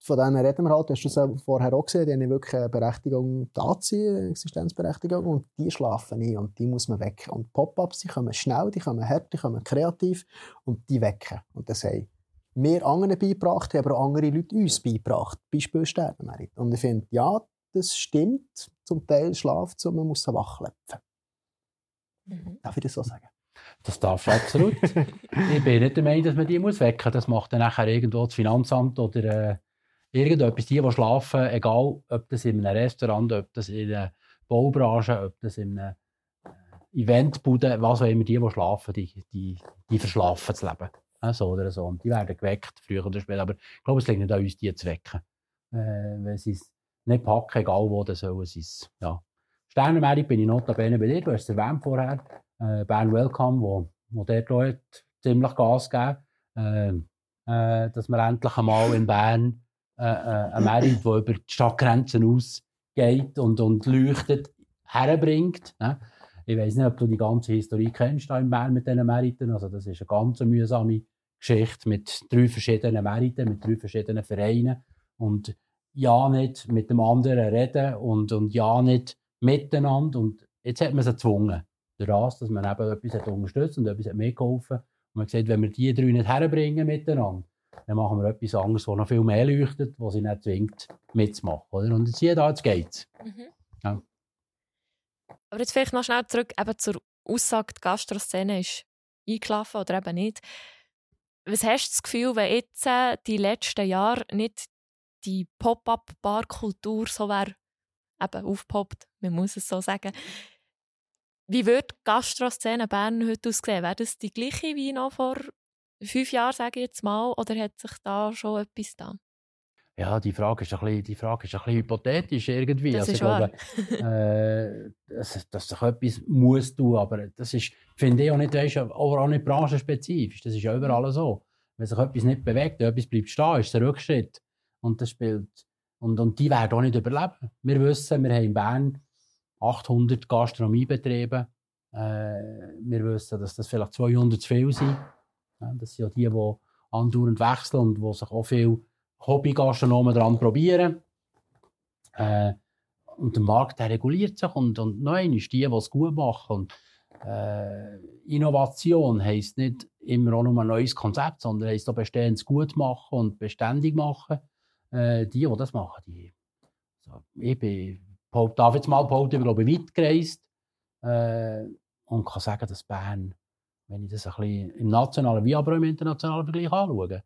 Von denen reden wir halt, du hast es ja vorher auch gesehen, die haben wirklich eine Berechtigung da eine Existenzberechtigung, und die schlafen ein und die muss man wecken. Und Pop-Ups, die kommen schnell, die kommen hart, die kommen kreativ und die wecken. Und das haben wir anderen beigebracht, haben aber auch andere Leute uns beigebracht. Beispiel Sternenmerit. Und ich finde, ja, das stimmt, zum Teil schlaft und man muss sie wachklepfen. Mhm. Darf ich das so sagen? Das darfst du absolut. ich bin nicht der Meinung, dass man die muss wecken muss. Das macht dann nachher irgendwo das Finanzamt oder äh, irgendetwas. Die, die schlafen, egal ob das in einem Restaurant, ob das in einer Baubranche, ob das in einer äh, Eventbude, was auch immer, die, die schlafen, die, die, die verschlafen das Leben. So oder so. Und die werden geweckt, früher oder später. Aber ich glaube, es liegt nicht an uns, die zu wecken. Äh, wenn sie es nicht packen, egal wo, sollen sie es. Ja. Sternenmerit bin ich notabene bei dir, du hast es erwähnt vorher. Äh, Bern Welcome, wo, wo dort auch hat ziemlich Gas gegeben äh, äh, dass wir endlich einmal in Bern äh, äh, ein Merit, der über die Stadtgrenzen ausgeht und, und leuchtet, herbringt. Ne? Ich weiß nicht, ob du die ganze Historie kennst da in Bern mit diesen Meriten. Also das ist eine ganz mühsame Geschichte mit drei verschiedenen Meriten, mit drei verschiedenen Vereinen. Und ja nicht mit dem anderen reden und, und ja nicht miteinander. Und jetzt hat man sie gezwungen. Das, dass man eben etwas hat unterstützt und etwas hat mitgeholfen. Und man gesagt, wenn wir die drei nicht herbringen miteinander, dann machen wir etwas anderes, das noch viel mehr leuchtet, was sie nicht zwingt, mitzumachen. Oder? Und jetzt hier, da, jetzt geht's. Mhm. Ja. Aber jetzt vielleicht noch schnell zurück eben zur Aussage, die Gastroszene ist eingelaufen oder eben nicht. Was hast du das Gefühl, wenn jetzt äh, die letzten Jahre nicht die Pop-up-Bar-Kultur so wäre eben aufgepoppt, man muss es so sagen, wie würde die Gastroszene Bern heute aussehen? Wäre das die gleiche wie noch vor fünf Jahren, sage ich jetzt mal, oder hat sich da schon etwas da? Ja, die Frage ist ein bisschen, die Frage ist ein bisschen hypothetisch irgendwie. Das also, ist ich glaube, äh, dass, dass sich etwas muss tun, aber das ist, finde ich auch nicht, weißt, auch auch nicht branchenspezifisch. Das ist ja überall so. Wenn sich etwas nicht bewegt, etwas bleibt stehen, ist ein Rückschritt. Und das spielt, und, und die werden auch nicht überleben. Wir wissen, wir haben in Bern 800 Gastronomiebetriebe. Äh, wir wissen, dass das vielleicht 200 zu viel sind. Ja, das sind ja die, die andauernd wechseln und die sich auch viel Hobbygastronomen daran probieren. Äh, und der Markt der reguliert sich und, und noch einmal, die, die es gut machen. Und, äh, Innovation heisst nicht immer auch nur ein neues Konzept, sondern heisst auch bestehendes gut machen und beständig machen. Äh, die, die das machen, die. So, ich bin, darf jetzt mal behaupten, ich bin, weit gereist äh, und kann sagen, dass Bern, wenn ich das ein bisschen im nationalen wie aber im internationalen Vergleich anschaue,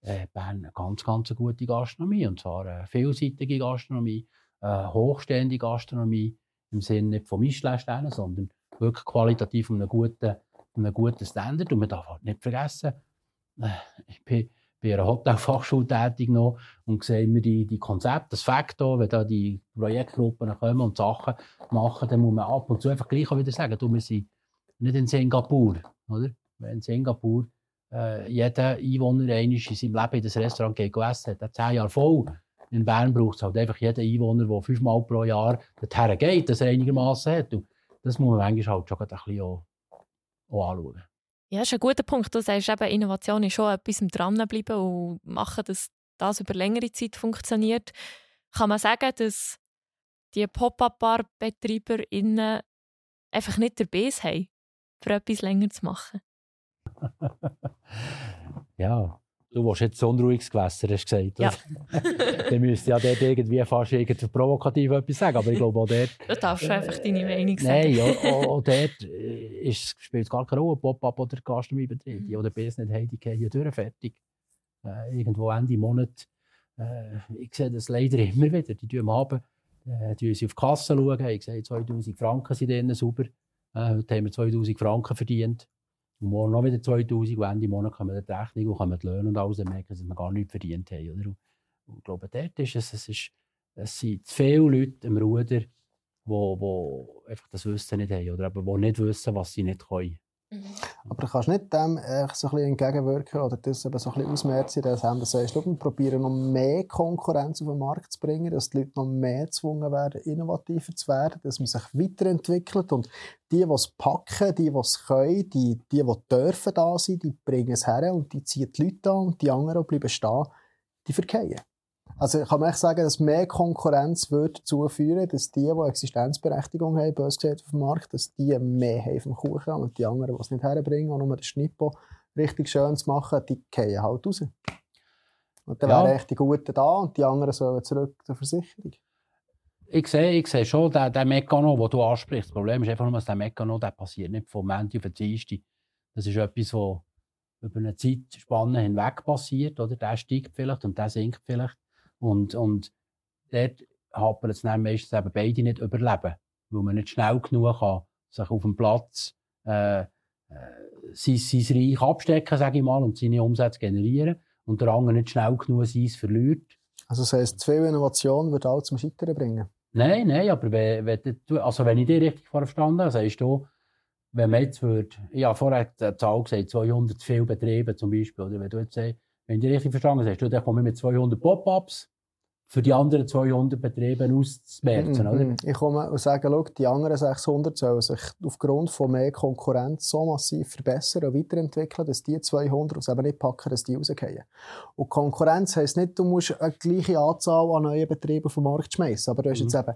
äh, Bern eine ganz, ganz gute Gastronomie. Und zwar eine vielseitige Gastronomie, eine hochstehende Gastronomie, im Sinne nicht von Michelin-Sternen, sondern wirklich qualitativ um einen guten, um guten Standard. Und man darf halt nicht vergessen, äh, ich bin bei einer Hotelfachschule tätig noch und sehe immer die, die Konzepte, das Faktor, wenn da die Projektgruppen kommen und Sachen machen, dann muss man ab und zu einfach gleich auch wieder sagen, du, wir sind nicht in Singapur, oder? Wenn in Singapur äh, jeder Einwohner einmal in seinem Leben in das Restaurant geht essen, hat zehn Jahre voll. In Bern braucht es halt einfach jeden Einwohner, der fünfmal pro Jahr dorthin geht, dass er einigermaßen hat. Und das muss man manchmal halt schon ein bisschen auch, auch anschauen. Ja, das ist ein guter Punkt. Du sagst eben, Innovation ist schon etwas im Dranbleiben und machen, dass das über längere Zeit funktioniert. Kann man sagen, dass die Pop-Up-Bar-BetreiberInnen einfach nicht der Biss haben, für etwas länger zu machen? ja, Du willst jetzt ein unruhiges Gewässer, hast du gesagt. Ja. Dann müsste ja dort irgendwie fast irgendwie provokativ etwas sagen. Aber ich glaube auch dort... Da darfst du einfach deine Meinung sagen. Nein, auch, auch, dort äh, ist, spielt es gar keine Rolle, Pop-up oder Gastronomiebetrieb. Die oder Business haben, die gehen durch fertig. Äh, irgendwo Ende Monat. Äh, ich sehe das leider immer wieder. Die tun haben, äh, die sie auf die Kasse schauen. Ich sehe, 2000 Franken sind denen sauber. Äh, heute haben wir 2000 Franken verdient. Und morgen noch wieder 2000. Und Ende Monat kommen die Rechnung und kommen die Löhne und alles. Merken dass wir gar nichts verdient haben. Oder? Und, ich glaube, dort ist es, es, ist, es sind zu viele Leute im Ruder, wo, wo einfach das Wissen nicht haben oder eben, wo nicht wissen, was sie nicht können. Aber du kannst nicht dem echt so ein entgegenwirken oder das eben so ein ausmerzen, dass du sagst, wir probieren noch mehr Konkurrenz auf den Markt zu bringen, dass die Leute noch mehr gezwungen werden, innovativer zu werden, dass man sich weiterentwickelt und die, die es packen, die, die es können, die, die, die dürfen da sein, die bringen es her und die ziehen die Leute an und die anderen die bleiben stehen, die verkehren. Also kann man echt sagen, dass mehr Konkurrenz würde dazu führen, dass die, die Existenzberechtigung haben, bös gesagt auf dem Markt, dass die mehr haben vom Kuchen und die anderen, die es nicht herbringen, und nur den Schnippo richtig schön zu machen, die fallen halt raus. Und dann Ja. wären echt die Guten da und die anderen sollen zurück zur Versicherung. Ich sehe, ich sehe schon den, den Mechanismus, den du ansprichst. Das Problem ist einfach nur, dass der Mechanismus der passiert nicht vom Montag auf den Dienstag. Das ist etwas, was über eine Zeitspanne hinweg passiert. Oder? Der steigt vielleicht und der sinkt vielleicht. Und, und dort hapert es dann meistens eben beide nicht überleben, weil man nicht schnell genug kann, sich auf dem Platz äh, äh, sein, sein Reich abstecken, sage ich mal, und seine Umsätze generieren. Und der andere nicht schnell genug sein verliert. Also das heisst, zu viel Innovation würde alle zum Scheitern bringen. Nein, nein, aber wenn, wenn, du, also wenn ich dich richtig verstanden habe, sagst du, wenn man jetzt würde, ich habe vorher die Zahl gesagt, 200 zu viele Betriebe zum Beispiel, oder wenn du jetzt sagst, wenn ich dich richtig verstanden habe, sagst du, dann komme ich mit 200 Pop-ups für die anderen 200 Betriebe auszumerzen, oder? Mhm. Ich komme und sage, schau, die anderen 600 sollen sich aufgrund von mehr Konkurrenz so massiv verbessern und weiterentwickeln, dass die 200 es eben nicht packen, dass die rausgehen. Und Konkurrenz heisst nicht, du musst eine gleiche Anzahl an neuen Betrieben den Markt schmeißen, aber du hast jetzt eben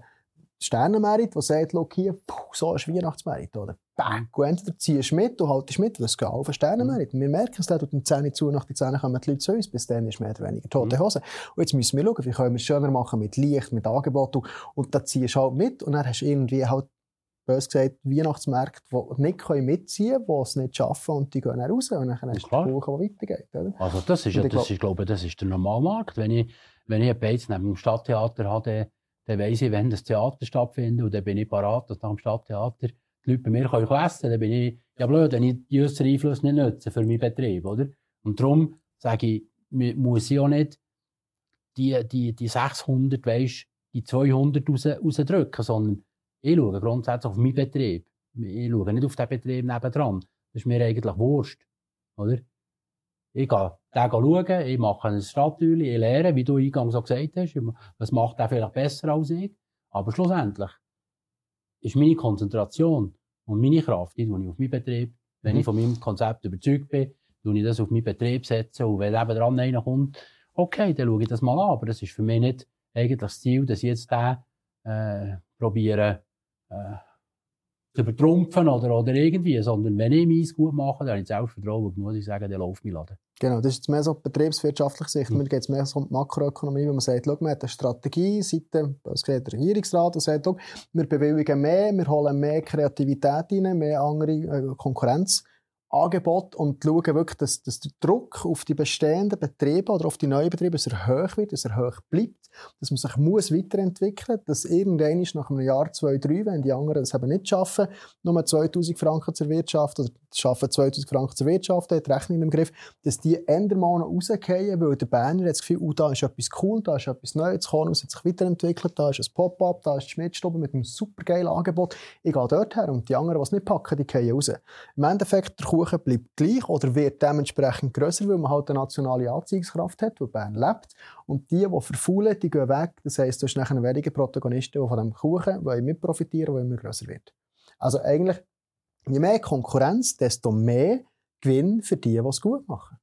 Sternenmerit, der sagt, schau hier, puh, so ist Weihnachtsmerit, oder? Bang! Und entweder ziehst du mit und haltest mit, es geht auf den Sternenmerit. Wir merken es, tut die Zähne zu, nach den Zähnen kommen die Leute zu uns, bis dann ist mehr oder weniger tote Hose. Und jetzt müssen wir schauen, wie können wir es schöner machen mit Licht, mit Angebot und, und da ziehst du halt mit und dann hast du irgendwie halt, bös gesagt, Weihnachtsmärkte, die nicht können mitziehen können, die es nicht schaffen und die gehen dann raus und dann hast du den Kuchen, der weitergeht, oder? Also das ist, ja, das glaub- ist, glaube ich, das ist der Normalmarkt. Wenn ich, wenn ich einen Beiz neben dem Stadttheater habe, dann, weiss ich, wenn das Theater stattfindet und dann bin ich parat, dass nach dem Stadttheater die Leute bei mir können essen. Dann bin ich, ja blöd, wenn ich die äußeren Einfluss nicht nutze für meinen Betrieb, oder? Und darum sage ich, muss ich auch nicht die, die, die 600, weisst, die 200 raus, rausdrücken, sondern ich schaue grundsätzlich auf meinen Betrieb. Ich schaue nicht auf den Betrieb nebendran. Das ist mir eigentlich Wurst, oder? Ich gehe den schauen, ich mache ein Stadtteil, ich lerne, wie du eingangs so gesagt hast, was macht er vielleicht besser als ich. Aber schlussendlich ist meine Konzentration und meine Kraft, die ich auf meinen Betrieb. Wenn Mhm. ich von meinem Konzept überzeugt bin, tue ich das auf meinen Betrieb setzen. Und wenn eben dran einer kommt, okay, dann schaue ich das mal an. Aber das ist für mich nicht eigentlich das Ziel, dass ich jetzt den äh, probiere äh, zu übertrumpfen oder, oder irgendwie, sondern wenn ich meins gut mache, dann habe ich Selbstvertrauen und muss ich sagen, dann läuft mein Laden. Genau, das ist jetzt mehr so betriebswirtschaftliche Sicht. Mhm. Mir geht es mehr so um die Makroökonomie, wo man sagt, schau, man hat eine Strategie, seit dem das gesagt, der Regierungsrat, der sagt, schau, wir bewilligen mehr, wir holen mehr Kreativität rein, mehr andere äh, Konkurrenzangebote und schauen wirklich, dass, dass der Druck auf die bestehenden Betriebe oder auf die neuen Betriebe dass er hoch wird, dass er hoch bleibt, dass man sich muss weiterentwickeln muss, dass irgendwann ist nach einem Jahr, zwei, drei, wenn die anderen das eben nicht schaffen, nur 2000 Franken zur Wirtschaft oder schaffen 2000 Franken zur Wirtschaft, hat die Rechnung im Griff, dass die Endermal noch rausgehen, weil der Berner hat das Gefühl, oh, da ist etwas cool, da ist etwas Neues, das Kornhaus hat sich weiterentwickelt, da ist ein Pop-up, da ist die Schmidtstube mit einem supergeilen Angebot. Ich gehe dort her und die anderen, die es nicht packen, die gehen raus. Im Endeffekt, der Kuchen bleibt gleich oder wird dementsprechend grösser, weil man halt eine nationale Anziehungskraft hat, weil Bern lebt. Und die, die verfaulen, die gehen weg. Das heisst, du hast nachher weniger Protagonisten, die von diesem Kuchen wollen mit profitieren, der immer grösser wird. Also eigentlich, je mehr Konkurrenz, desto mehr Gewinn für die, die es gut machen.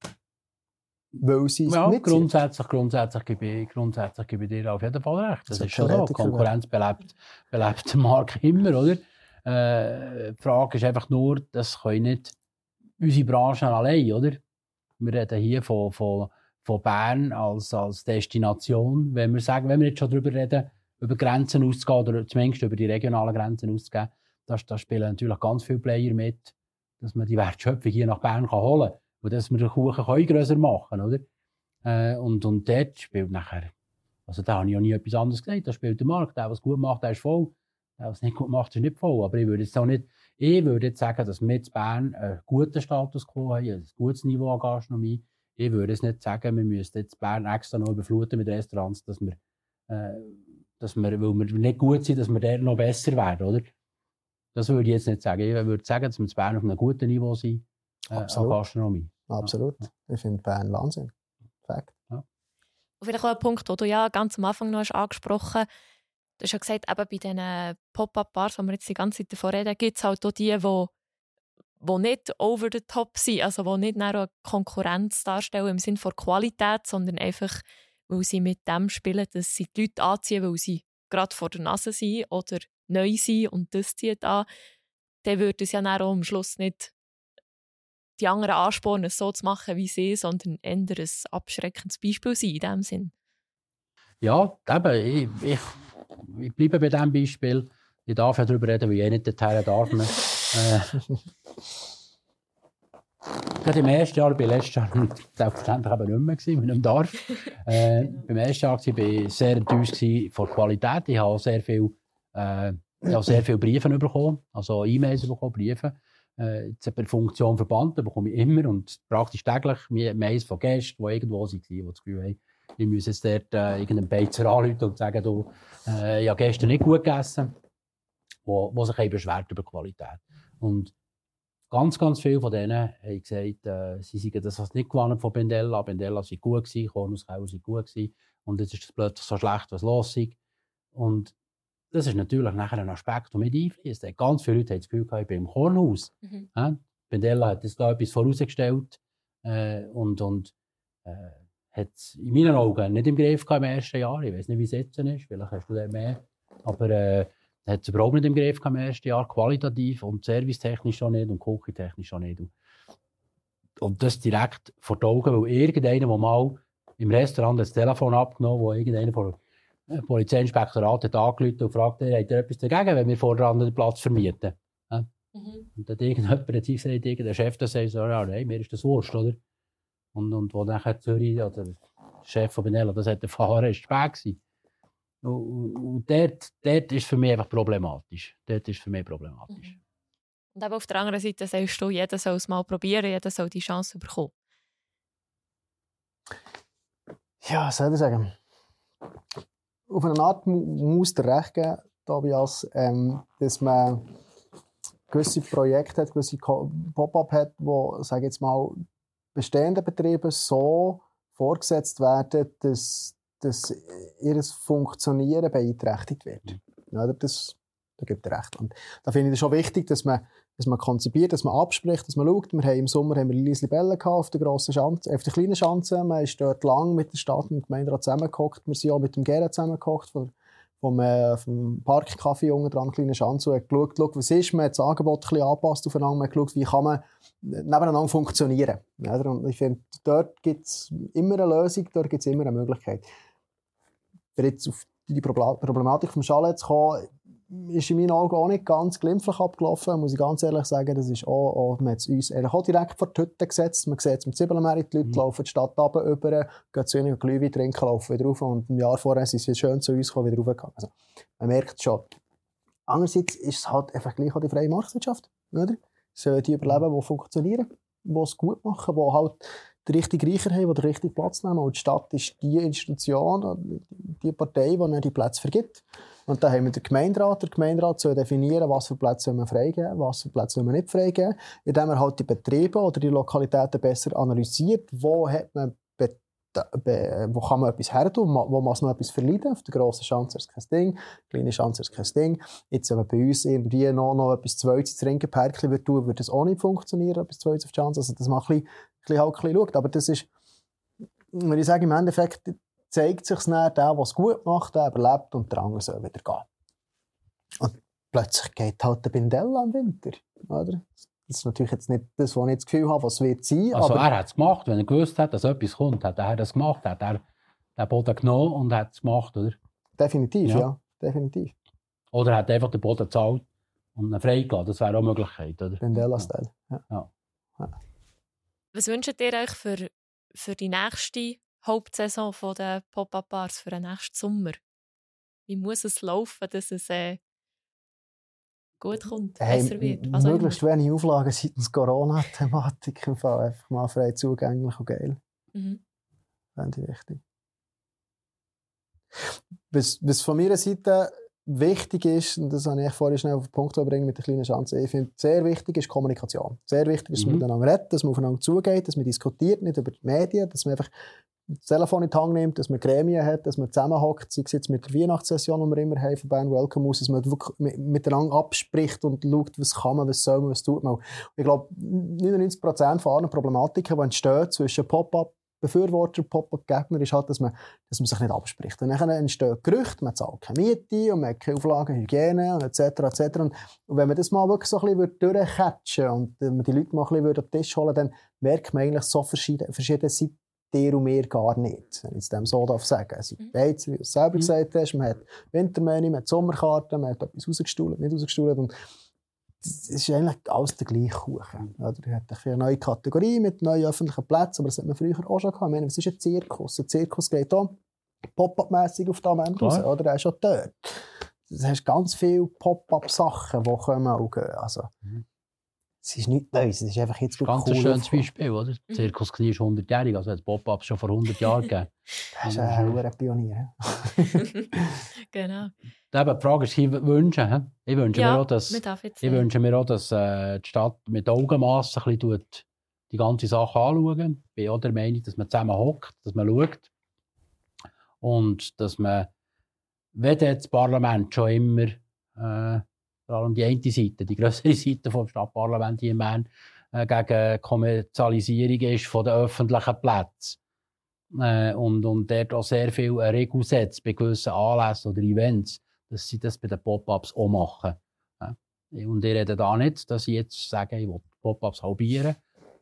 Weil sie es Ja, mitziehen. grundsätzlich, grundsätzlich, gebe ich, grundsätzlich gebe ich dir auf jeden Fall recht. Das, Das ist schon so. Konkurrenz belebt, belebt den Markt immer, oder? Äh, die Frage ist einfach nur, das können nicht unsere Branchen allein, oder? Wir reden hier von, von von Bern als, als Destination, wenn wir sagen, wenn wir jetzt schon darüber reden, über Grenzen auszugehen oder zumindest über die regionalen Grenzen auszugehen, da, da spielen natürlich ganz viele Player mit, dass man die Wertschöpfung hier nach Bern kann holen kann und dass wir den Kuchen grösser machen oder? Äh, und, und dort spielt nachher, also da habe ich auch nie etwas anderes gesagt, da spielt der Markt, der, was gut macht, der ist voll, der, was nicht gut macht, ist nicht voll, aber ich würde jetzt auch nicht, ich würde jetzt sagen, dass wir in Bern einen guten Status quo haben, ein gutes Niveau an Gastronomie, ich würde es nicht sagen, wir müssten jetzt Bern extra noch überfluten mit Restaurants, dass wir, äh, dass wir, weil wir nicht gut sind, dass wir dort noch besser werden, oder? Das würde ich jetzt nicht sagen. Ich würde sagen, dass wir in Bern auf einem guten Niveau sind, äh, an Absolut. Gastronomie. Absolut. Ich finde Bern Wahnsinn. Fakt. Und vielleicht auch ein Punkt, den du ja ganz am Anfang noch hast angesprochen Du hast ja gesagt, eben bei diesen Pop-Up-Bars, wo wir jetzt die ganze Zeit davon reden, gibt es halt auch die, die, die nicht over the top sind, also die nicht einer Konkurrenz darstellen im Sinne von Qualität, sondern einfach, weil sie mit dem spielen, dass sie die Leute anziehen, weil sie gerade vor der Nase sind oder neu sind und das zieht an, dann würde es ja dann auch am Schluss nicht die anderen anspornen, es so zu machen wie sie, sondern eher ein abschreckendes Beispiel sein in dem Sinn. Ja, eben, ich, ich, ich bleibe bei diesem Beispiel. Ich darf ja darüber reden, weil ich eh nicht dorthin darf. Mehr. Äh, gerade im ersten Jahr, bei letztes Jahr selbstverständlich eben nicht mehr, gewesen, nicht mehr darf. Äh, beim ersten Jahr war ich sehr enttäuscht von der Qualität. Ich habe sehr viel, äh, habe sehr viele Briefe bekommen, also E-Mails bekommen, Briefe. Äh, jetzt Funktion Verband bekomme ich immer und praktisch täglich Mails von Gästen, die irgendwo waren, die das Gefühl haben, ich muss jetzt dort äh, irgendeinen Beizer anrufen und sagen, du, äh, ich habe gestern nicht gut gegessen, wo, wo sich eben beschwert über die Qualität. Und ganz, ganz viele von denen haben gesagt, äh, sie seien das was nicht gewonnen von Bendella. Bendella sei gut gewesen, Kornuskauer sei gut gewesen. Und jetzt ist es plötzlich so schlecht, was los ist. Und das ist natürlich nachher ein Aspekt, der mit einfließt. Ganz viele Leute haben das Gefühl, gehabt, ich bin im Kornhaus. Mhm. Ja? Bendella hat das da etwas vorausgestellt äh, und, und äh, hat es in meinen Augen nicht im Griff gehabt im ersten Jahr. Ich weiß nicht, wie es jetzt ist. Vielleicht hast du da mehr. Aber äh, hat es überhaupt nicht im Griff gehabt im ersten Jahr. Qualitativ und servicetechnisch schon nicht und küchentechnisch schon nicht. Und das direkt vor die Augen, weil irgendeiner, der mal im Restaurant das Telefon abgenommen wo irgendeiner von der Polizeiinspektorat hat angerufen und fragt, hey, habt ihr etwas dagegen, wenn wir voran den Platz vermieten? Ja? Mhm. Und dann hat irgendjemand hat gesagt, irgendein Chef, der sagt so, ja, nein, mir ist das wurscht, oder? Und, und wo nachher Zürich, oder der Chef von Benella das hat erfahren, ist spät gewesen. Und, dort, dort ist für mich einfach problematisch. Dort ist für mich problematisch. Und eben auf der anderen Seite sagst du, jeder soll es mal probieren, jeder soll die Chance bekommen. Ja, was soll ich sagen? Auf eine Art mu- muss der recht geben, Tobias, ähm, dass man gewisse Projekte hat, gewisse Pop-up hat, wo, sage jetzt mal, bestehende Betriebe so vorgesetzt werden, dass, dass ihr Funktionieren beeinträchtigt wird. Ja, das, da gibt er recht. Und da finde ich es schon wichtig, dass man, dass man konzipiert, dass man abspricht, dass man schaut. Wir haben im Sommer haben wir Liesli Bälle gehabt auf der grossen Schanze, auf der kleinen Schanze. Man ist dort lang mit der Stadt, mit dem Gemeinderat zusammengehockt. Wir sind auch mit dem Gerhard zusammengehockt von, vom, äh, vom Parkcafé unten dran, kleine Schanze, und hat geschaut, geschaut, was ist. Man hat das Angebot ein bisschen angepasst aufeinander. Man hat geschaut, wie kann man nebeneinander funktionieren. Ja, und ich finde, dort gibt es immer eine Lösung, dort gibt es immer eine Möglichkeit. Jetzt auf die Problematik vom Chalet zu kommen, ist in meinen Augen auch nicht ganz glimpflich abgelaufen, muss ich ganz ehrlich sagen. Das ist auch, auch man hat es uns auch direkt vor die Hütte gesetzt. Man sieht es mit Zwiebelmeer, die Leute Mhm. laufen die Stadt runter, über, gehen zu ihnen Glühwein trinken, laufen wieder rauf und im Jahr vorher sind sie schön zu uns gekommen, wieder raufgegangen. Also, man merkt es schon. Andererseits ist es halt einfach gleich auch die freie Marktwirtschaft, oder? Sollen die überleben, die funktionieren, die es gut machen, die halt den richtigen Reicher haben, die den richtigen Platz nehmen. Und die Stadt ist die Institution, die Partei, die ihnen die Plätze vergibt. Und da haben wir den Gemeinderat. Der Gemeinderat soll definieren, was für Plätze man freigeben, was für Plätze man nicht freigeben. Indem er halt die Betriebe oder die Lokalitäten besser analysiert. Wo hat man wo kann man etwas her tun, wo muss noch etwas verleiden. Auf der grossen Schanze ist kein Ding, kleine Schanze ist kein Ding. Jetzt, wenn man bei uns irgendwie noch, noch etwas Zweites zu trinken, Perkli wird tun, würde das auch nicht funktionieren, etwas Zweites auf die Schanze. Also, dass man ein bisschen, ein bisschen, halt ein bisschen schaut. Aber das ist, wenn ich sage, im Endeffekt zeigt sich dann, der, der es gut macht, der überlebt und der andere soll wieder gehen. Und plötzlich geht halt der Bindella im Winter. Oder? Das ist natürlich jetzt nicht das, was ich das Gefühl habe, was wird sein. Also aber er hat es gemacht, wenn er gewusst hat, dass etwas kommt, hat er das gemacht, hat er den Boden genommen und hat es gemacht, oder? definitiv, Ja. ja. definitiv. Oder er hat einfach den Boden gezahlt und ihn freigelassen. Das wäre auch eine Möglichkeit, oder? Vendela-Style. Ja. Was wünscht ihr euch für, für die nächste Hauptsaison von der Pop-Up-Bars für den nächsten Sommer? Wie muss es laufen, dass es äh, gut kommt, Hey, besser wird? Was möglichst wenig Auflagen seitens Corona-Thematik. im Fall. Einfach mal frei zugänglich und geil. Mhm. Fände ich wichtig. Was, was von meiner Seite wichtig ist, und das habe ich vorhin schnell auf den Punkt bringen mit der kleinen Chance, ich finde, sehr wichtig ist Kommunikation. Sehr wichtig ist, dass man Mhm. miteinander redet, dass man aufeinander zugeht, dass man diskutiert, nicht über die Medien, dass man einfach das Telefon in die Hand nimmt, dass man Gremien hat, dass man zusammenhockt, sei es jetzt mit der Weihnachtssession, die wir immer haben von Bern Welcome House, dass man wirklich mi- miteinander abspricht und schaut, was kann man, was soll man, was tut man. Ich glaube, 99% von allen Problematiken, die entstehen zwischen Pop-up Befürworter, Pop-up-Gegner, ist halt, dass man, dass man sich nicht abspricht. Und dann entstehen Gerüchte, man zahlt keine Miete und man hat keine Auflagen, Hygiene und etc. etc. Und, wenn man das mal wirklich so ein bisschen durchcatchen und äh, man die Leute mal ein bisschen an den Tisch holen dann merkt man eigentlich so verschiedene, verschiedene Seiten dir und mir gar nicht, wenn ich es dem so darf sagen. Es sind beides, wie du es selber gesagt hast, man hat Wintermenü, man hat Sommerkarten, man hat etwas rausgestuhlt, nicht rausgestuhlt und es ist eigentlich alles der gleiche Kuchen. Oder? Er hat eine neue Kategorie mit neuen öffentlichen Plätzen, aber das hat man früher auch schon gehabt. Ich meine, was ist ein Zirkus? Ein Zirkus geht auch Pop-up-mässig auf den Moment raus, oder? Er ist schon dort. Du hast ganz viele Pop-up-Sachen, die kommen und gehen. Also, Mhm. Es ist nichts Neues, es ist einfach jetzt Das ist ganz cool ein schönes. Beispiel, oder? Der Zirkus Knie ist 100-jährig, also hat es Pop-Ups schon vor 100 Jahren gegeben. Das ist ein hoher Pionier. genau. Eben, die Frage ist, ich wünsche, ich wünsche mir Ja, auch, dass, ich wünsche mir auch, dass äh, die Stadt mit Augenmaß ein bisschen tut, die ganze Sache anschauen. Ich bin auch der Meinung, dass man zusammen hockt, dass man schaut und dass man, wenn das Parlament schon immer, äh, vor allem die eine Seite, die größere Seite vom Stadtparlament hier in Bern, äh, gegen Kommerzialisierung ist von den öffentlichen Plätzen äh, und, und dort auch sehr viel eine Regel setzt bei gewissen Anlässen oder Events, dass sie das bei den Pop-Ups auch machen. Ja. Und ich rede da nicht, dass ich jetzt sage, ich will Pop-Ups halbieren,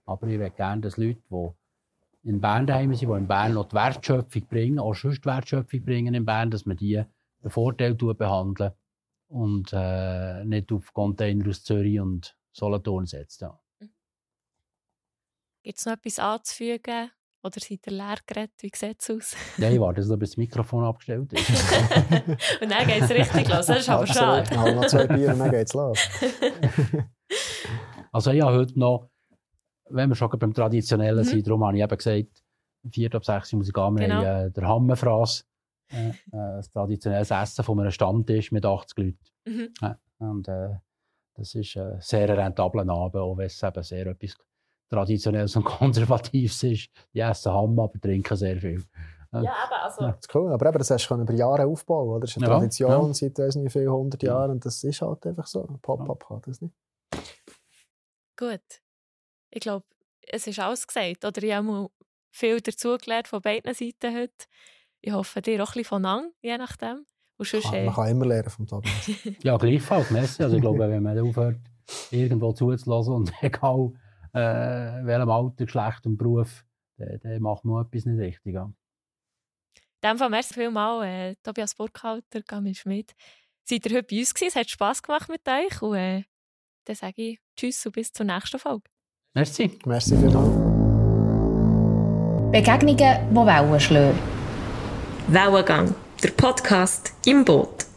aber ich möchte gerne, dass Leute, die in Bern daheim sind, die in Bern noch die Wertschöpfung bringen, auch sonst die Wertschöpfung bringen in Bern, dass man die bevorteilt behandeln und äh, nicht auf Container aus Zürich und Solothurn setzt. Ja. Gibt es noch etwas anzufügen? Oder seid ihr leer geredet? Wie sieht es aus? Nein, ich warte, bis das Mikrofon abgestellt ist. Und dann geht es richtig los. Das ist aber Absolut. schade. Noch noch zwei Bier und dann geht's los. Also ich habe heute noch, wenn wir schon beim Traditionellen Mhm. sind, darum habe ich eben gesagt, vier ab sechs Uhr muss ich gehen, wir Genau. haben äh, der Hammenfraß, äh, äh, das traditionelles Essen von einem Stammtisch mit 80 Leuten. Mhm. Ja, und äh, das ist ein sehr rentabler Abend, auch wenn es eben sehr etwas Traditionelles und Konservatives ist. Die essen Hammer, aber trinken sehr viel. Ja, aber also. Das ist cool. Aber eben, das hast du über Jahre aufbauen. Oder? Das ist eine Ja, Tradition ja. seit weiss nicht wie vielen hundert Jahren. Und das ist halt einfach so. Ein Pop-up kann das nicht. Gut. Ich glaube, es ist alles gesagt. Oder ich habe viel dazugelernt von beiden Seiten heute. Ich hoffe, dir auch ein bisschen von Ang, je nachdem. Und sonst, Kann, äh, man kann immer lernen vom Tobias. Ja, gleichfalls. Merci. Also ich glaube, wenn man aufhört, irgendwo zuzulassen und egal äh, welchem Alter, Geschlecht und Beruf, dann, dann macht man etwas nicht richtig. Ja. In dem Fall merci vielmals, äh, Tobias Burkhalter, Gamin Schmidt. Seid ihr heute bei uns gewesen? Es hat Spass gemacht mit euch. Und äh, dann sage ich Tschüss und bis zur nächsten Folge. Merci. Merci vielmals. Begegnungen, die Wellen schlagen. Wellengang, der Podcast im Boot.